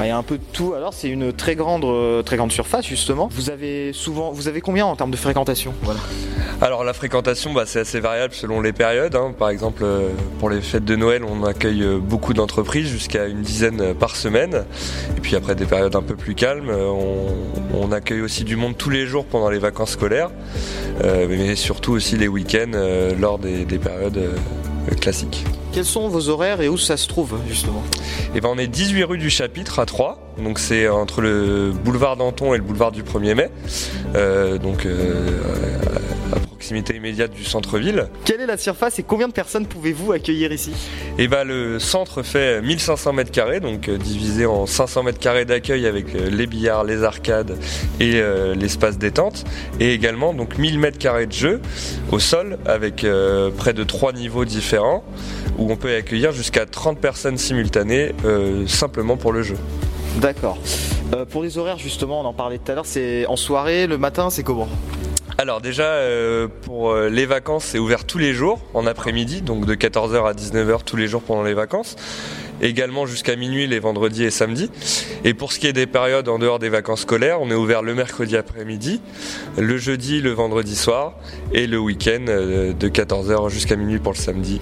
Bah, il y a un peu de tout. Alors, c'est une très grande, euh, très grande surface justement. Vous avez souvent, vous avez combien en termes de fréquentation? Voilà. Alors la fréquentation, bah, c'est assez variable selon les périodes. hein. Par exemple, euh, pour les fêtes de Noël, on accueille euh, beaucoup d'entreprises, jusqu'à une dizaine par semaine. Et puis après des périodes un peu plus calmes, on, accueille aussi du monde tous les jours pendant les vacances scolaires, mais surtout aussi les week-ends lors des périodes classiques. Quels sont vos horaires et où ça se trouve justement? Et ben on est 18 rue du Chapitre à 3, donc c'est entre le boulevard Danton et le boulevard du 1er mai, Euh, donc euh, proximité immédiate du centre-ville. Quelle est la surface et combien de personnes pouvez-vous accueillir ici? Et ben le centre fait 1500 mètres carrés, donc euh, divisé en 500 mètres carrés d'accueil avec euh, les billards, les arcades et euh, l'espace détente, et également donc 1000 mètres carrés de jeu au sol avec euh, près de trois niveaux différents où on peut accueillir jusqu'à 30 personnes simultanées euh, simplement pour le jeu. D'accord. Euh, pour les horaires justement, on en parlait tout à l'heure, c'est en soirée, le matin, c'est comment? Alors déjà euh, pour euh, les vacances c'est ouvert tous les jours en après-midi donc de 14h à 19h tous les jours pendant les vacances. Également jusqu'à minuit les vendredis et samedis. Et pour ce qui est des périodes en dehors des vacances scolaires on est ouvert le mercredi après-midi le jeudi le vendredi soir et le week-end euh, de 14h jusqu'à minuit pour le samedi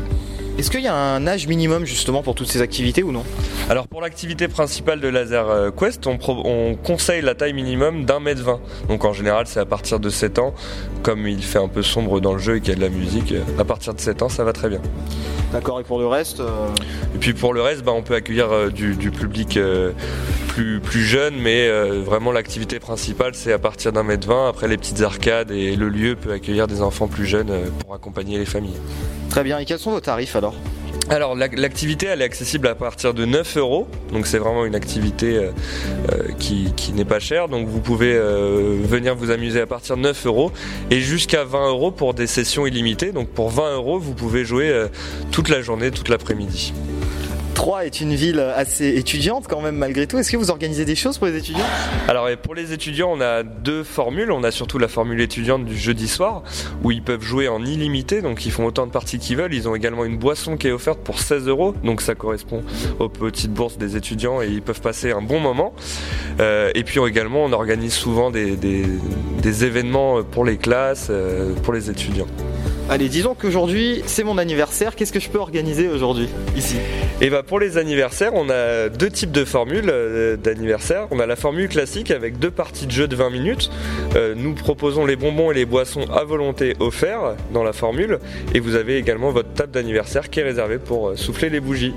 Est-ce qu'il y a un âge minimum justement pour toutes ces activités ou non Alors pour l'activité principale de Laser euh, Quest, on, pro- on conseille la taille minimum d'un mètre vingt. Donc en général c'est à partir de 7 ans. Comme il fait un peu sombre dans le jeu et qu'il y a de la musique, euh, à partir de 7 ans ça va très bien. D'accord, et pour le reste euh, Et puis pour le reste, bah, on peut accueillir euh, du, du public euh, plus, plus jeune, mais euh, vraiment l'activité principale c'est à partir d'un mètre vingt. Après les petites arcades et le lieu peut accueillir des enfants plus jeunes euh, pour accompagner les familles. Très bien, et quels sont vos tarifs alors? Alors la- l'activité elle est accessible à partir de 9 euros, donc c'est vraiment une activité euh, euh, qui, n'est pas chère, donc vous pouvez euh, venir vous amuser à partir de 9 euros et jusqu'à 20 euros pour des sessions illimitées, donc pour 20 euros vous pouvez jouer toute la journée, toute l'après-midi. Troyes est une ville assez étudiante quand même malgré tout. Est-ce que vous organisez des choses pour les étudiants? Alors pour les étudiants, on a deux formules. On a surtout la formule étudiante du jeudi soir, où ils peuvent jouer en illimité, donc ils font autant de parties qu'ils veulent. Ils ont également une boisson qui est offerte pour 16 euros, donc ça correspond aux petites bourses des étudiants et ils peuvent passer un bon moment. Euh, et puis également, on organise souvent des événements pour les classes, euh, pour les étudiants. Allez, disons qu'aujourd'hui c'est mon anniversaire. Qu'est-ce que je peux organiser aujourd'hui ici? Et bah pour les anniversaires, on a deux types de formules euh, d'anniversaire. On a la formule classique avec deux parties de jeu de 20 minutes. Euh, nous proposons les bonbons et les boissons à volonté offerts dans la formule. Et vous avez également votre table d'anniversaire qui est réservée pour euh, souffler les bougies.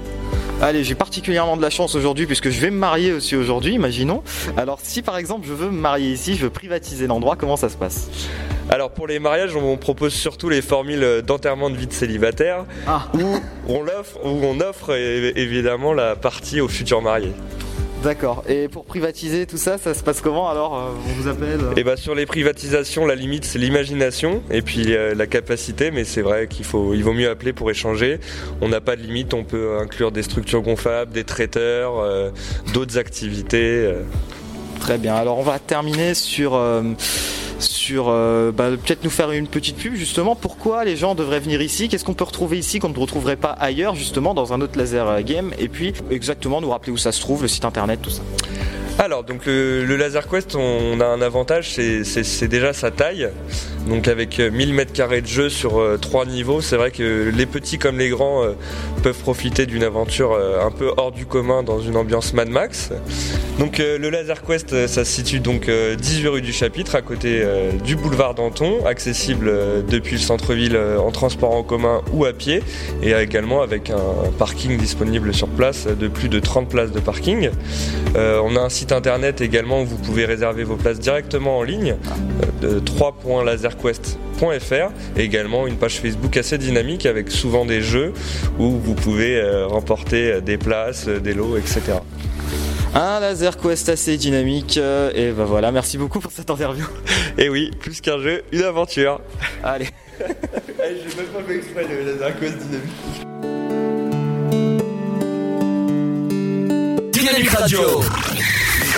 Allez, j'ai particulièrement de la chance aujourd'hui puisque je vais me marier aussi aujourd'hui, imaginons. Alors si par exemple je veux me marier ici, je veux privatiser l'endroit, comment ça se passe? Alors pour les mariages, on propose surtout les formules d'enterrement de vie de célibataire où on offre, où on offre évidemment la partie aux futurs mariés. D'accord. Et pour privatiser tout ça, ça se passe comment alors euh, On vous appelle euh Et bah sur les privatisations, la limite c'est l'imagination et puis euh, la capacité, mais c'est vrai qu'il faut, il vaut mieux appeler pour échanger. On n'a pas de limite, on peut inclure des structures gonflables, des traiteurs, d'autres activités. Très bien. Alors on va terminer sur euh, euh, bah, peut-être nous faire une petite pub justement. Pourquoi les gens devraient venir ici? Qu'est-ce qu'on peut retrouver ici qu'on ne retrouverait pas ailleurs justement dans un autre laser euh, game? Et puis exactement nous rappeler où ça se trouve, le site internet, tout ça. Alors donc le, Laser Quest, on a un avantage, c'est- déjà sa taille. Donc avec euh, 1000 mètres carrés de jeu sur euh, trois niveaux, c'est vrai que les petits comme les grands euh, peuvent profiter d'une aventure euh, un peu hors du commun dans une ambiance Mad Max. Donc euh, le Laser Quest, euh, ça se situe donc euh, 18 rue du Chapitre, à côté euh, du boulevard Danton, accessible euh, depuis le centre-ville euh, en transport en commun ou à pied, et également avec un parking disponible sur place de plus de 30 places de parking. Euh, on a un site internet également où vous pouvez réserver vos places directement en ligne euh, de 3.laserquest.fr et également une page Facebook assez dynamique avec souvent des jeux où vous pouvez euh, remporter euh, des places, des lots, etc. Un laser quest assez dynamique. Et bah voilà, merci beaucoup pour cette interview. Et oui, plus qu'un jeu, une aventure. Allez. J'ai même pas fait exprès le laser quest dynamique. Dynamique Radio.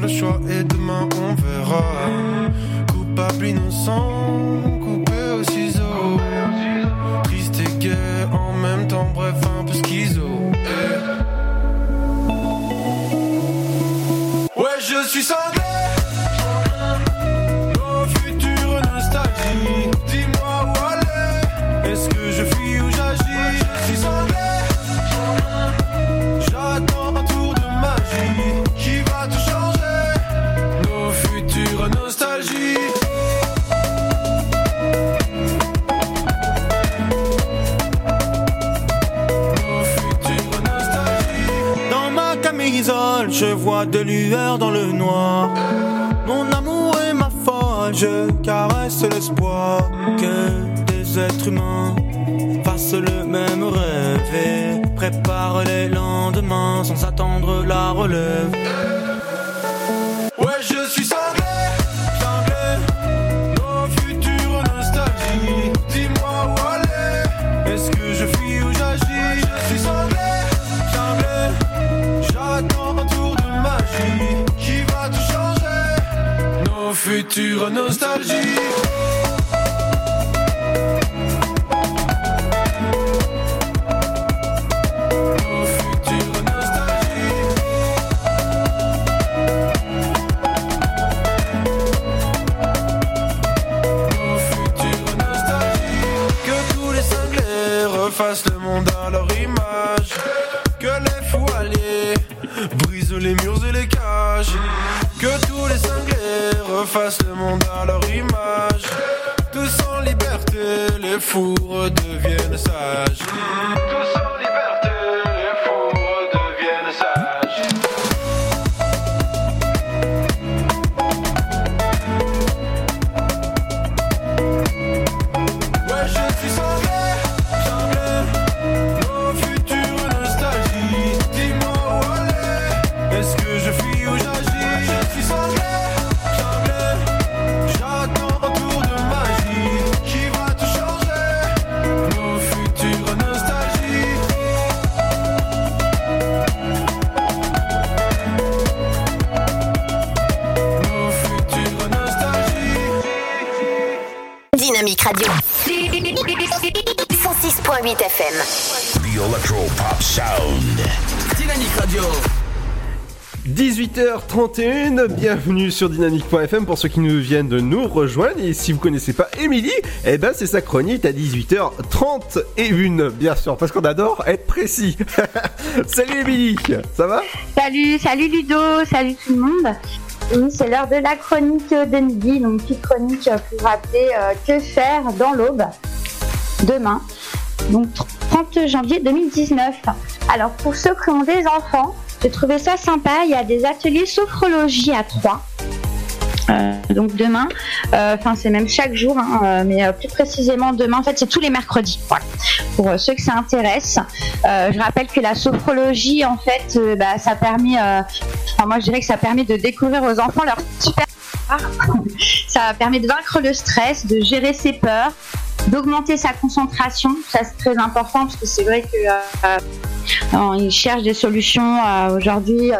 Le choix et demain on verra. Coupable, innocent, coupé au ciseau. Triste et gai en même temps, bref, un peu schizo. Ouais, je suis sanglé. Vois des lueurs dans le noir. Mon amour est ma folle, je caresse l'espoir que des êtres humains fassent le même rêve et préparent les lendemains sans attendre la relève. Changer. Nos refassent le monde à leur image. Tous en liberté, les fous redeviennent sages. 106.8 FM. The Electro Pop Sound. Dynamique Radio. 18h31, bienvenue sur dynamique.fm pour ceux qui nous viennent de nous rejoindre. Et si vous connaissez pas Émilie, eh ben c'est sa chronique à 18h30 et une, bien sûr, parce qu'on adore être précis. Salut Émilie, ça va? Salut, salut Ludo, salut tout le monde. Oui, c'est l'heure de la chronique de midi, donc petite chronique pour rappeler euh, que faire dans l'aube demain, donc 30 janvier 2019. Alors pour ceux qui ont des enfants, j'ai trouvé ça sympa, il y a des ateliers sophrologie à 3. donc demain, euh, enfin c'est même chaque jour, hein, euh, mais euh, plus précisément demain, en fait c'est tous les mercredis. Pour euh, ceux que ça intéresse, Euh, je rappelle que la sophrologie, en fait, euh, bah, ça permet, euh, enfin, moi je dirais que ça permet de découvrir aux enfants leur super ça permet de vaincre le stress, de gérer ses peurs, d'augmenter sa concentration. Ça c'est très important parce que c'est vrai que euh, euh, ils cherchent des solutions euh, aujourd'hui euh,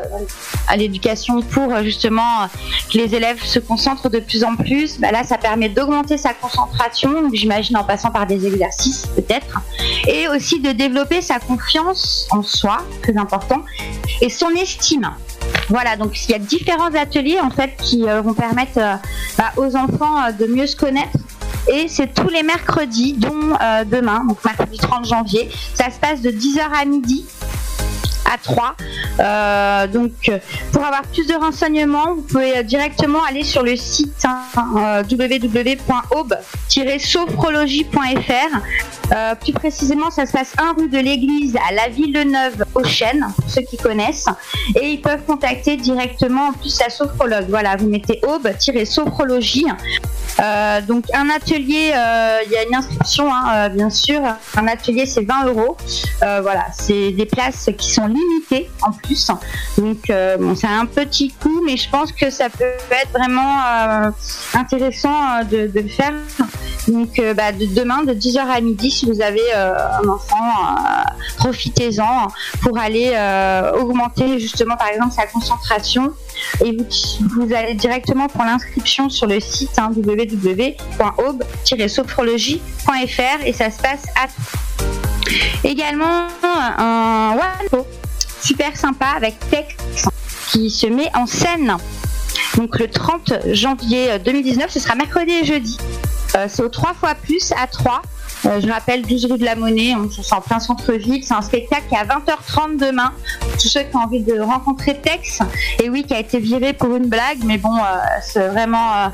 à l'éducation pour euh, justement euh, que les élèves se concentrent de plus en plus. Bah, là, ça permet d'augmenter sa concentration, j'imagine en passant par des exercices peut-être, et aussi de développer sa confiance en soi, très important, et son estime. Voilà, donc il y a différents ateliers en fait qui euh, vont permettre euh, bah, aux enfants euh, de mieux se connaître. Et c'est tous les mercredis, dont euh, demain, donc mercredi 30 janvier. Ça se passe de 10h à midi à 3. Euh, donc, pour avoir plus de renseignements, vous pouvez directement aller sur le site hein, euh, www.aube-sophrologie.fr. Euh, plus précisément, ça se passe 1 rue de l'église à la Villeneuve aux Chênes, pour ceux qui connaissent. Et ils peuvent contacter directement en plus la sophrologue. Voilà, vous mettez aube-sophrologie. Donc un atelier, il y a une inscription hein, bien sûr. Un atelier c'est 20 euros. Voilà, c'est des places qui sont limitées en plus. Donc euh, bon, c'est un petit coût, mais je pense que ça peut être vraiment euh, intéressant euh, de, le faire. Donc euh, bah, de demain de 10h à midi, si vous avez un enfant, profitez-en pour aller augmenter justement par exemple sa concentration. Et vous, vous allez directement pour l'inscription sur le site hein, www.aube-sophrologie.fr et ça se passe à Également un one super sympa avec texte qui se met en scène. Donc le 30 janvier 2019, ce sera mercredi et jeudi. Euh, c'est au 3 fois plus à 3. Euh, je rappelle 12 rue de la Monnaie, on c'est en plein centre-ville. C'est un spectacle qui est à 20h30 demain. Tous ceux qui ont envie de rencontrer Tex, et oui, qui a été viré pour une blague, mais bon, euh, c'est vraiment.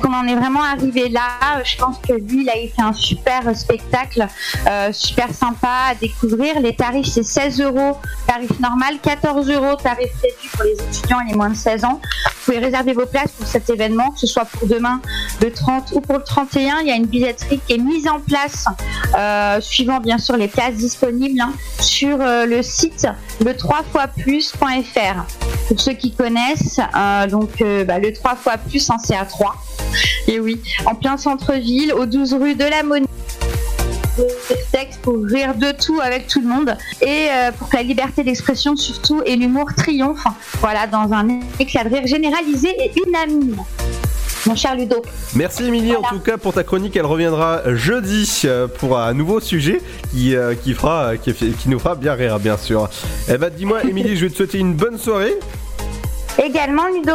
Qu'on en est vraiment arrivé là. Je pense que lui, il fait un super spectacle, euh, super sympa à découvrir. Les tarifs, c'est 16 euros, tarif normal, 14 euros, tarif réduit pour les étudiants et les moins de 16 ans. Vous pouvez réserver vos places pour cet événement, que ce soit pour demain, le 30 ou pour le 31. Il y a une billetterie qui est mise en place, euh, suivant bien sûr les places disponibles, hein, sur euh, le site le 3 fois. Pour ceux qui connaissent, donc bah, le 3 fois plus, hein, c'est à 3. Et oui, en plein centre-ville, aux 12 rue de la Monnaie. Texte pour rire de tout avec tout le monde et euh, pour que la liberté d'expression surtout et l'humour triomphe. Voilà, dans un éclat de rire généralisé et unanime. Mon cher Ludo. Merci Émilie en tout cas pour ta chronique, elle reviendra jeudi euh, pour un nouveau sujet qui, euh, qui, fera, qui, qui nous fera bien rire bien sûr. Eh bah dis-moi Émilie, je vais te souhaiter une bonne soirée. Également Ludo.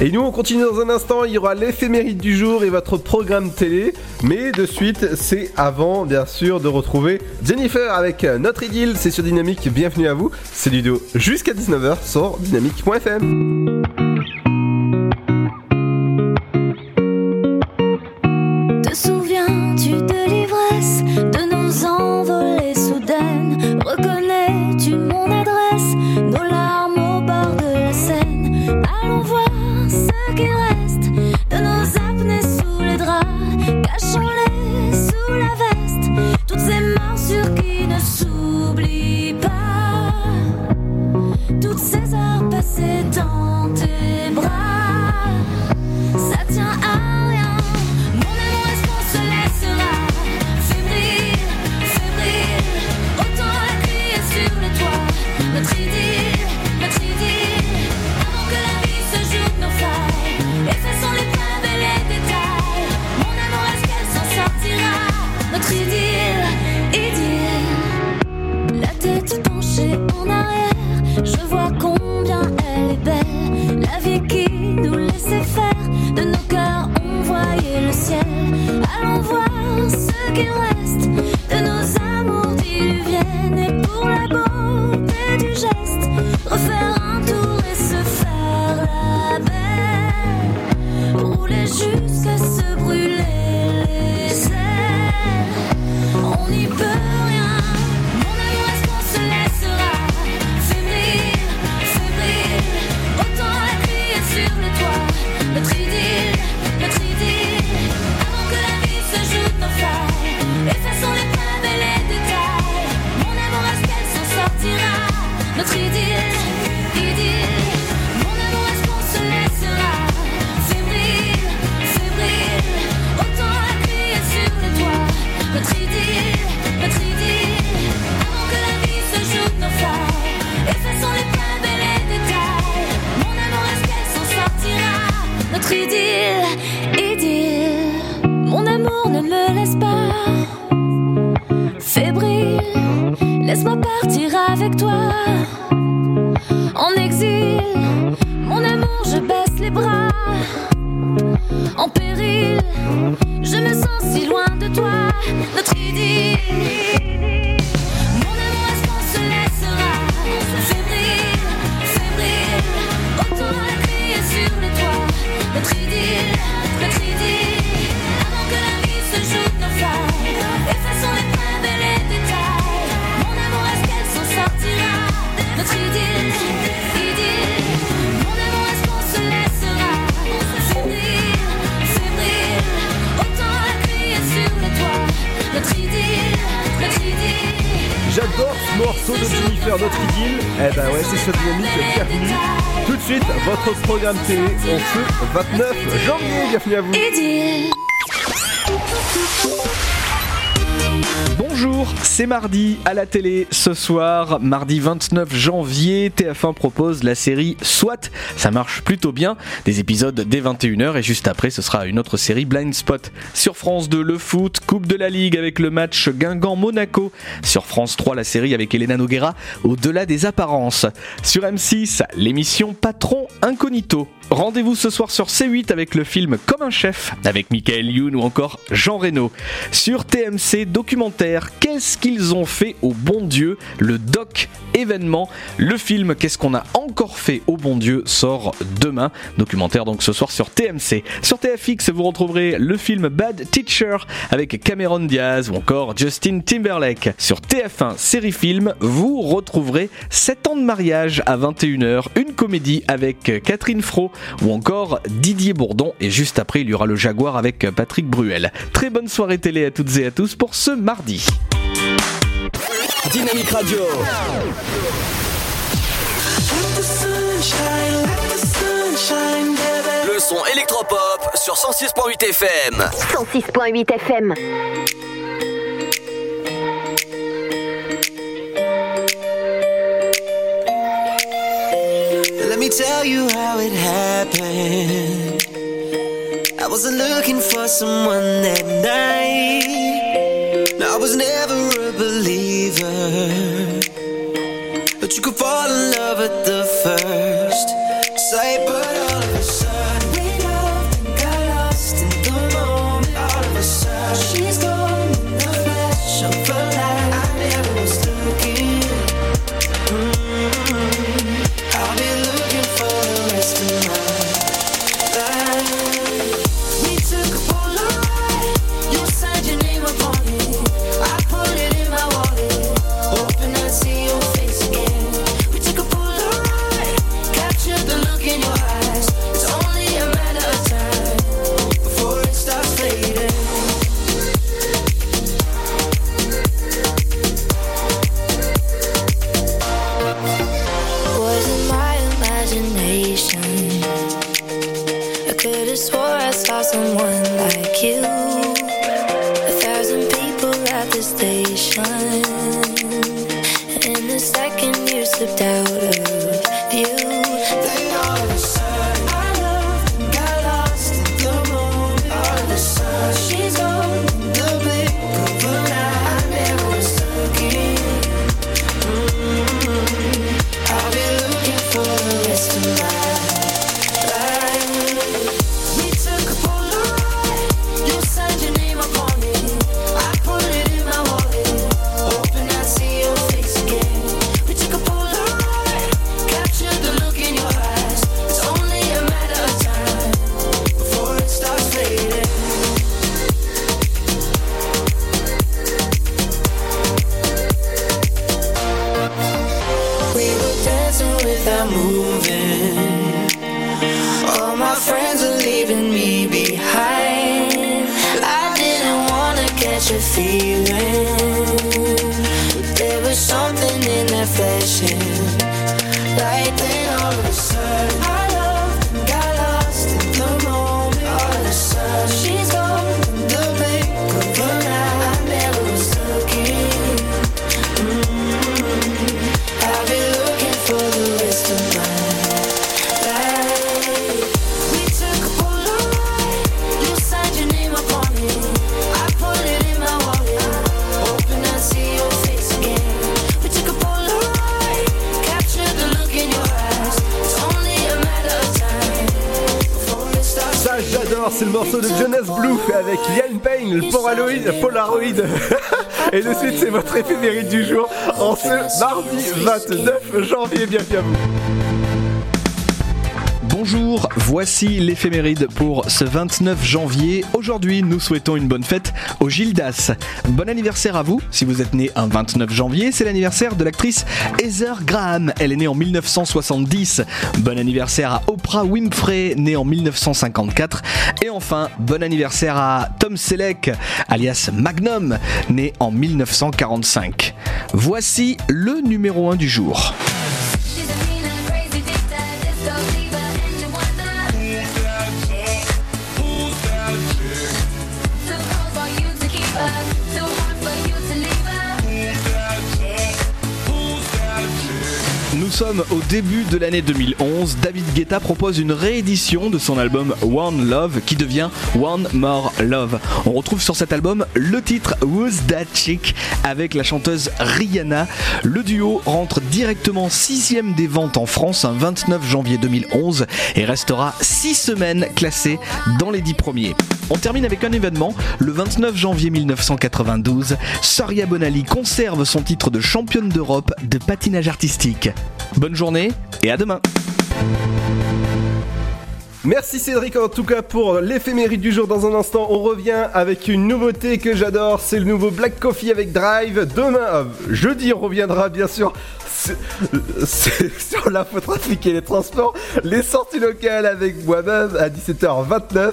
Et nous on continue dans un instant, il y aura l'éphéméride du jour et votre programme télé. Mais de suite, c'est avant bien sûr de retrouver Jennifer avec notre idylle, c'est sur Dynamique, bienvenue à vous. C'est Ludo jusqu'à 19h sur dynamique.fm. Te souviens-tu de s'oublient pas Toutes ces heures passées dans votre c'est mardi à la télé ce soir, mardi 29 janvier, TF1 propose la série SWAT, ça marche plutôt bien, des épisodes dès 21h et juste après ce sera une autre série Blind Spot. Sur France 2 le foot, Coupe de la Ligue avec le match Guingamp-Monaco. Sur France 3 la série avec Elena Noguera, Au-delà des apparences. Sur M6 l'émission Patron Incognito. Rendez-vous ce soir sur C8 avec le film Comme un chef avec Michael Youn ou encore Jean Reno. Sur TMC documentaire Qu'est-ce qu'ils ont fait au bon Dieu Le doc événement. Le film Qu'est-ce qu'on a encore fait au bon Dieu sort demain. Documentaire donc ce soir sur TMC. Sur TFX vous retrouverez le film Bad Teacher avec Cameron Diaz ou encore Justin Timberlake. Sur TF1 série film vous retrouverez 7 ans de mariage à 21h. Une comédie avec Catherine Fro ou encore Didier Bourdon et juste après il y aura le Jaguar avec Patrick Bruel. Très bonne soirée télé à toutes et à tous pour ce mardi. Dynamique Radio. Le son électropop sur 106.8 FM. 106.8 FM. Let me tell you how it happened. I wasn't looking for someone that night. No, I was never. But you could fall in love at the first sight. Someone like you. 29 janvier. Bienvenue à vous. Bonjour, voici l'éphéméride pour ce 29 janvier. Aujourd'hui, nous souhaitons une bonne fête au Gildas. Bon anniversaire à vous, si vous êtes né un 29 janvier, c'est l'anniversaire de l'actrice Heather Graham. Elle est née en 1970. Bon anniversaire à Oprah Winfrey, née en 1954. Et enfin, bon anniversaire à Tom Selleck, alias Magnum, né en 1945. Voici le numéro 1 du jour. Au début de l'année 2011. David Guetta propose une réédition de son album One Love qui devient One More Love. On retrouve sur cet album le titre Who's That Chick avec la chanteuse Rihanna. Le duo rentre directement sixième des ventes en France un 29 janvier 2011 et restera six semaines classé dans les dix premiers. On termine avec un événement. Le 29 janvier 1992, Soria Bonali conserve son titre de championne d'Europe de patinage artistique. Bonne journée et à demain. Merci Cédric en tout cas pour l'éphéméride du jour. Dans un instant, on revient avec une nouveauté que j'adore, c'est le nouveau Black Coffee avec Drive. Demain, euh, jeudi, on reviendra bien sûr sur l'infotrafic et les transports, les sorties locales avec moi-même à 17h29.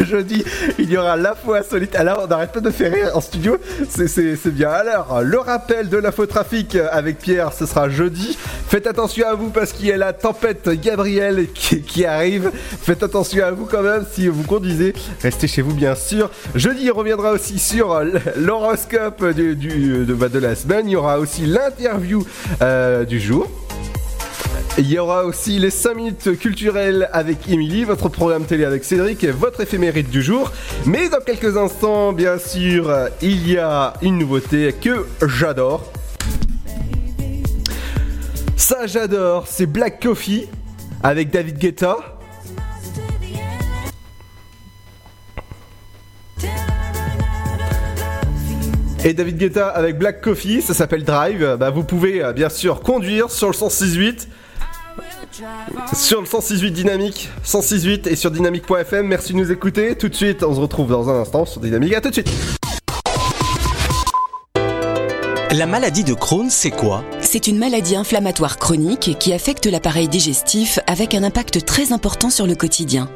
Jeudi, il y aura l'info insolite. Alors, on n'arrête pas de faire rire en studio, c'est bien. Alors, le rappel de l'infotrafic avec Pierre, ce sera jeudi. Faites attention à vous parce qu'il y a la tempête Gabriel qui, arrive. Faites attention à vous quand même si vous conduisez. Restez chez vous, bien sûr. Jeudi, il reviendra aussi sur l'horoscope de, de la semaine. Il y aura aussi l'interview euh, du jour. Il y aura aussi les 5 minutes culturelles avec Émilie, votre programme télé avec Cédric votre éphémérite du jour. Mais dans quelques instants, bien sûr, il y a une nouveauté que j'adore. Ça j'adore, c'est Black Coffee avec David Guetta. Et David Guetta avec Black Coffee, ça s'appelle Drive. Bah, vous pouvez euh, bien sûr conduire sur le 168. Sur le 168 Dynamique, 168 et sur dynamique.fm. Merci de nous écouter. Tout de suite, on se retrouve dans un instant sur Dynamique. À tout de suite. La maladie de Crohn, c'est quoi? C'est une maladie inflammatoire chronique qui affecte l'appareil digestif avec un impact très important sur le quotidien.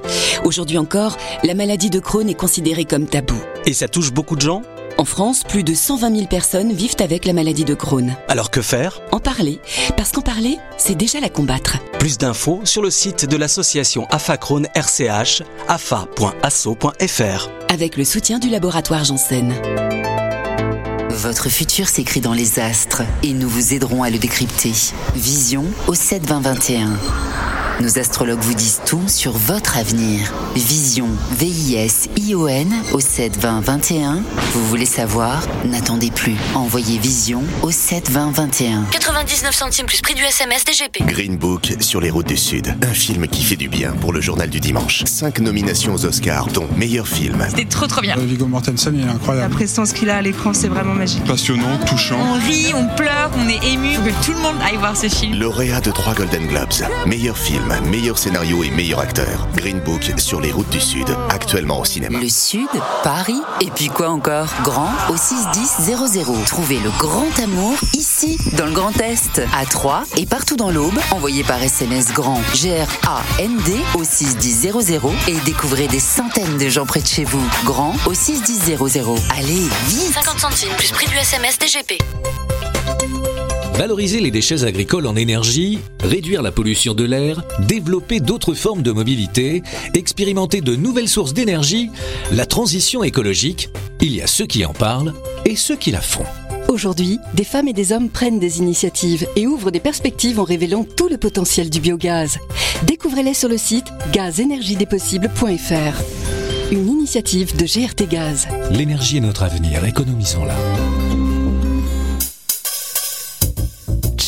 Aujourd'hui encore, la maladie de Crohn est considérée comme tabou. Et ça touche beaucoup de gens? En France, plus de 120 000 personnes vivent avec la maladie de Crohn. Alors que faire? En parler, parce qu'en parler, c'est déjà la combattre. Plus d'infos sur le site de l'association AFA Crohn RCH, afa.asso.fr. Avec le soutien du laboratoire Janssen. Votre futur s'écrit dans les astres et nous vous aiderons à le décrypter. Vision au 7 20 21. Nos astrologues vous disent tout sur votre avenir. Vision, V-I-S-I-O-N au 7 20 21. Vous voulez savoir? N'attendez plus. Envoyez Vision au 7 20 21. 99 centimes plus prix du SMS DGP. Green Book sur les routes du Sud. Un film qui fait du bien pour le journal du dimanche. Cinq nominations aux Oscars, dont meilleur film. C'était trop trop bien. Euh, Viggo Mortensen, il est incroyable. La prestance qu'il a à l'écran, c'est vraiment magique. Passionnant, touchant. On rit, on pleure, on est ému. Faut que tout le monde aille voir ce film. Lauréat de trois Golden Globes. Meilleur film, meilleur scénario et meilleur acteur. Green Book sur les routes du Sud, actuellement au cinéma. Le Sud, Paris, et puis quoi encore? Grand au 61000. Trouvez le grand amour ici, dans le Grand Est, à Troyes et partout dans l'Aube. Envoyez par SMS grand G-R-A-N-D au 61000 et découvrez des centaines de gens près de chez vous. Grand au 61000. Allez, vite 50 centimes plus prix du SMS DGP. Valoriser les déchets agricoles en énergie, réduire la pollution de l'air, développer d'autres formes de mobilité, expérimenter de nouvelles sources d'énergie, la transition écologique, il y a ceux qui en parlent et ceux qui la font. Aujourd'hui, des femmes et des hommes prennent des initiatives et ouvrent des perspectives en révélant tout le potentiel du biogaz. Découvrez-les sur le site gazenergiedespossibles.fr. Une initiative de GRT Gaz. L'énergie est notre avenir, économisons-la.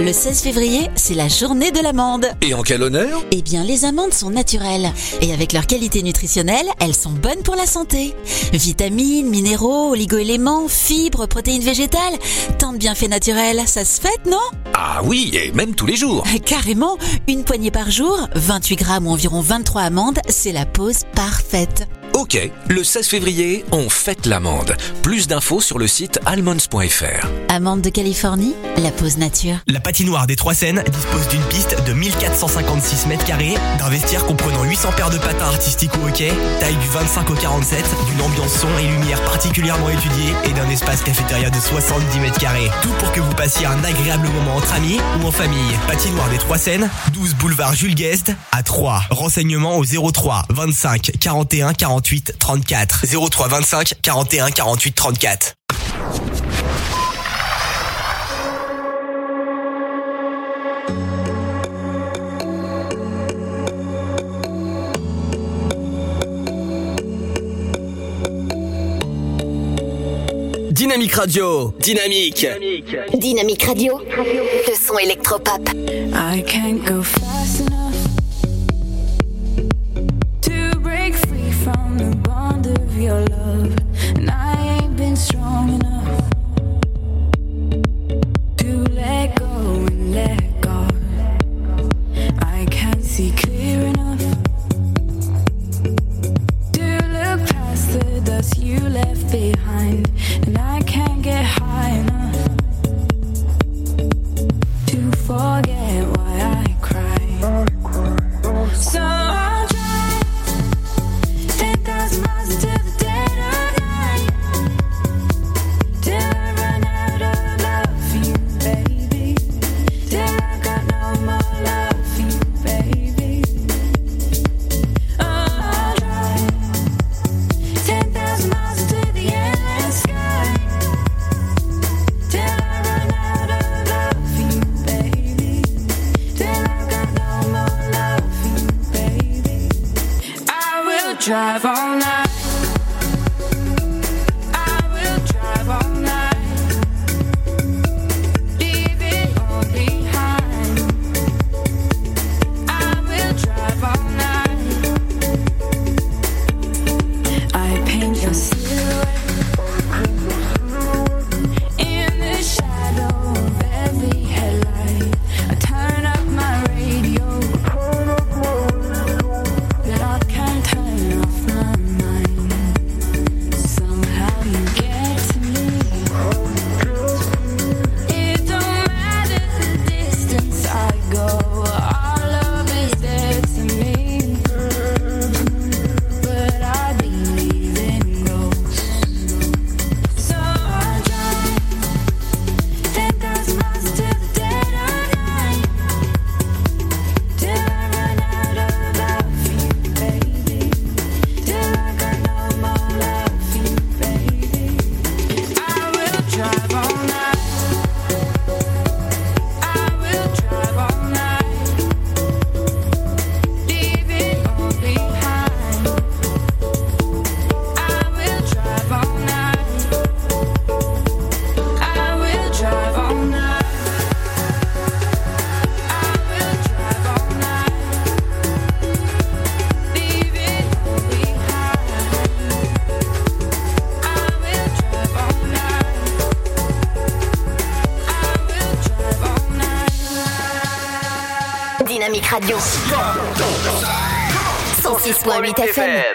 Le 16 février, c'est la journée de l'amande. Et en quel honneur? Eh bien, les amandes sont naturelles. Et avec leur qualité nutritionnelle, elles sont bonnes pour la santé. Vitamines, minéraux, oligoéléments, fibres, protéines végétales. Tant de bienfaits naturels, ça se fête, non? Ah oui, et même tous les jours. Carrément, une poignée par jour, 28 grammes ou environ 23 amandes, c'est la pause parfaite. Ok, le 16 février, on fête l'amande. Plus d'infos sur le site almonds.fr. Amande de Californie, la pause nature. La patinoire des Trois Seines dispose d'une piste de 1456 mètres carrés, d'un vestiaire comprenant 800 paires de patins artistiques au hockey, taille du 25 au 47, d'une ambiance son et lumière particulièrement étudiée et d'un espace cafétéria de 70 mètres carrés. Tout pour que vous passiez un agréable moment entre amis ou en famille. Patinoire des Trois Seines, 12 boulevard Jules Guest à 3. Renseignements au 03 25 41 48 34. 03 25 41 48 34. Dynamique Radio. Dynamique. Dynamique Radio. Le son électropop. I can't go fast your love. And I ain't been strong enough Radio. 106.8 FM.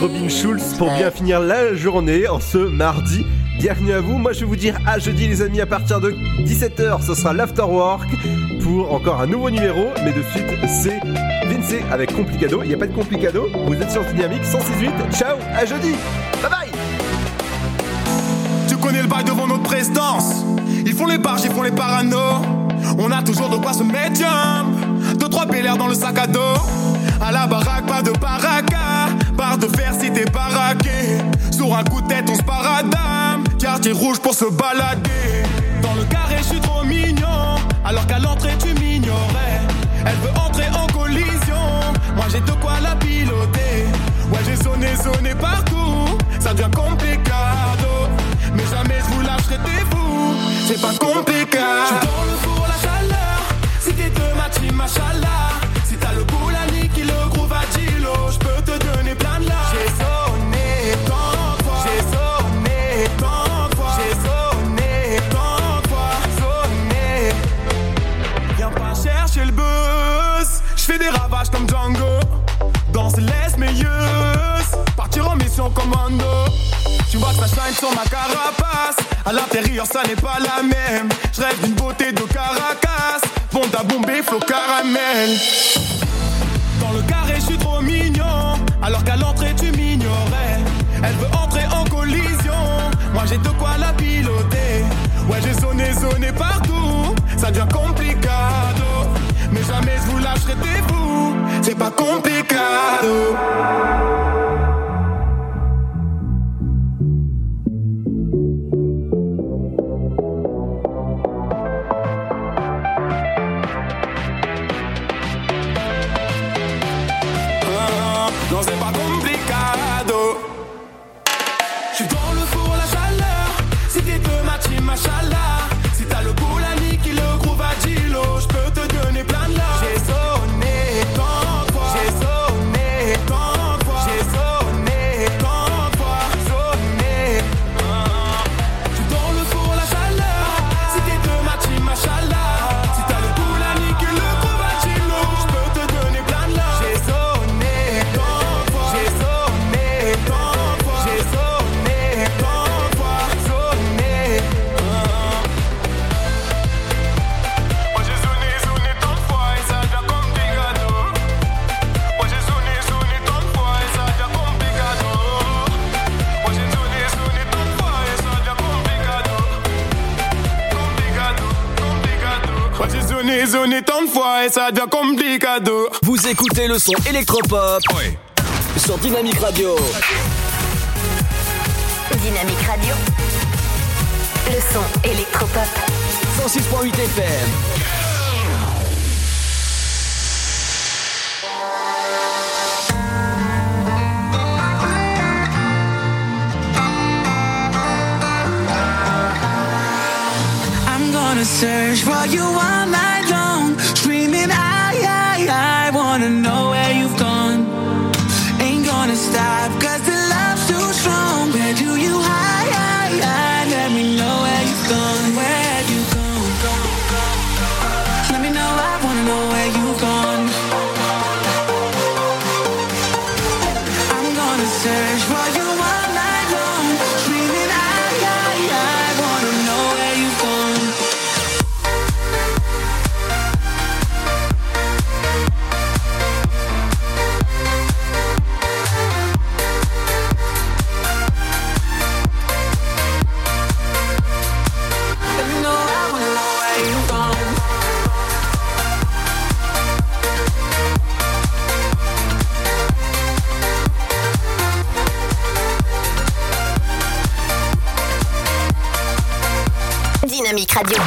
Robin Schulz pour bien finir la journée en ce mardi. Bienvenue à vous, moi je vais vous dire à jeudi les amis à partir de 17h ce sera l'afterwork pour encore un nouveau numéro mais de suite c'est Vince avec Complicado, il n'y a pas de Complicado, vous êtes sur Dynamique 168, ciao, à jeudi, bye bye Tu connais le bail devant notre présidence. Ils font les barges, ils font les paranos. On a toujours de quoi se mettre. Deux, trois PLR dans le sac à dos. À la baraque, pas de paraca. De fer si t'es baraqué. Sur un coup de tête, on se paradame. Quartier rouge pour se balader. Dans le carré, je suis trop mignon. Alors qu'à l'entrée, tu m'ignorais. Elle veut entrer en collision. Moi, j'ai de quoi la piloter. Ouais, j'ai zoné, zoné partout. Ça devient complicado. Mais jamais je vous lâcherai des fous. C'est pas compliqué. Je dans le four, la chaleur. Si t'es de ma team, machallah. Ça shine sur ma carapace. À l'intérieur, ça n'est pas la même. Je rêve d'une beauté de Caracas. Bon à bomber, flot caramel. Dans le carré, je suis trop mignon. Alors qu'à l'entrée, tu m'ignorais. Elle veut entrer en collision. Moi, j'ai de quoi la piloter. Ouais, j'ai sonné, sonné partout. Ça devient complicado. Mais jamais je vous lâcherai des bouts. C'est pas complicado. Et ça devient complicado. Vous écoutez le son électropop sur Dynamique Radio. Dynamique Radio. Le son électropop. 106.8 FM. I'm gonna search for you all night I, wanna know Radio.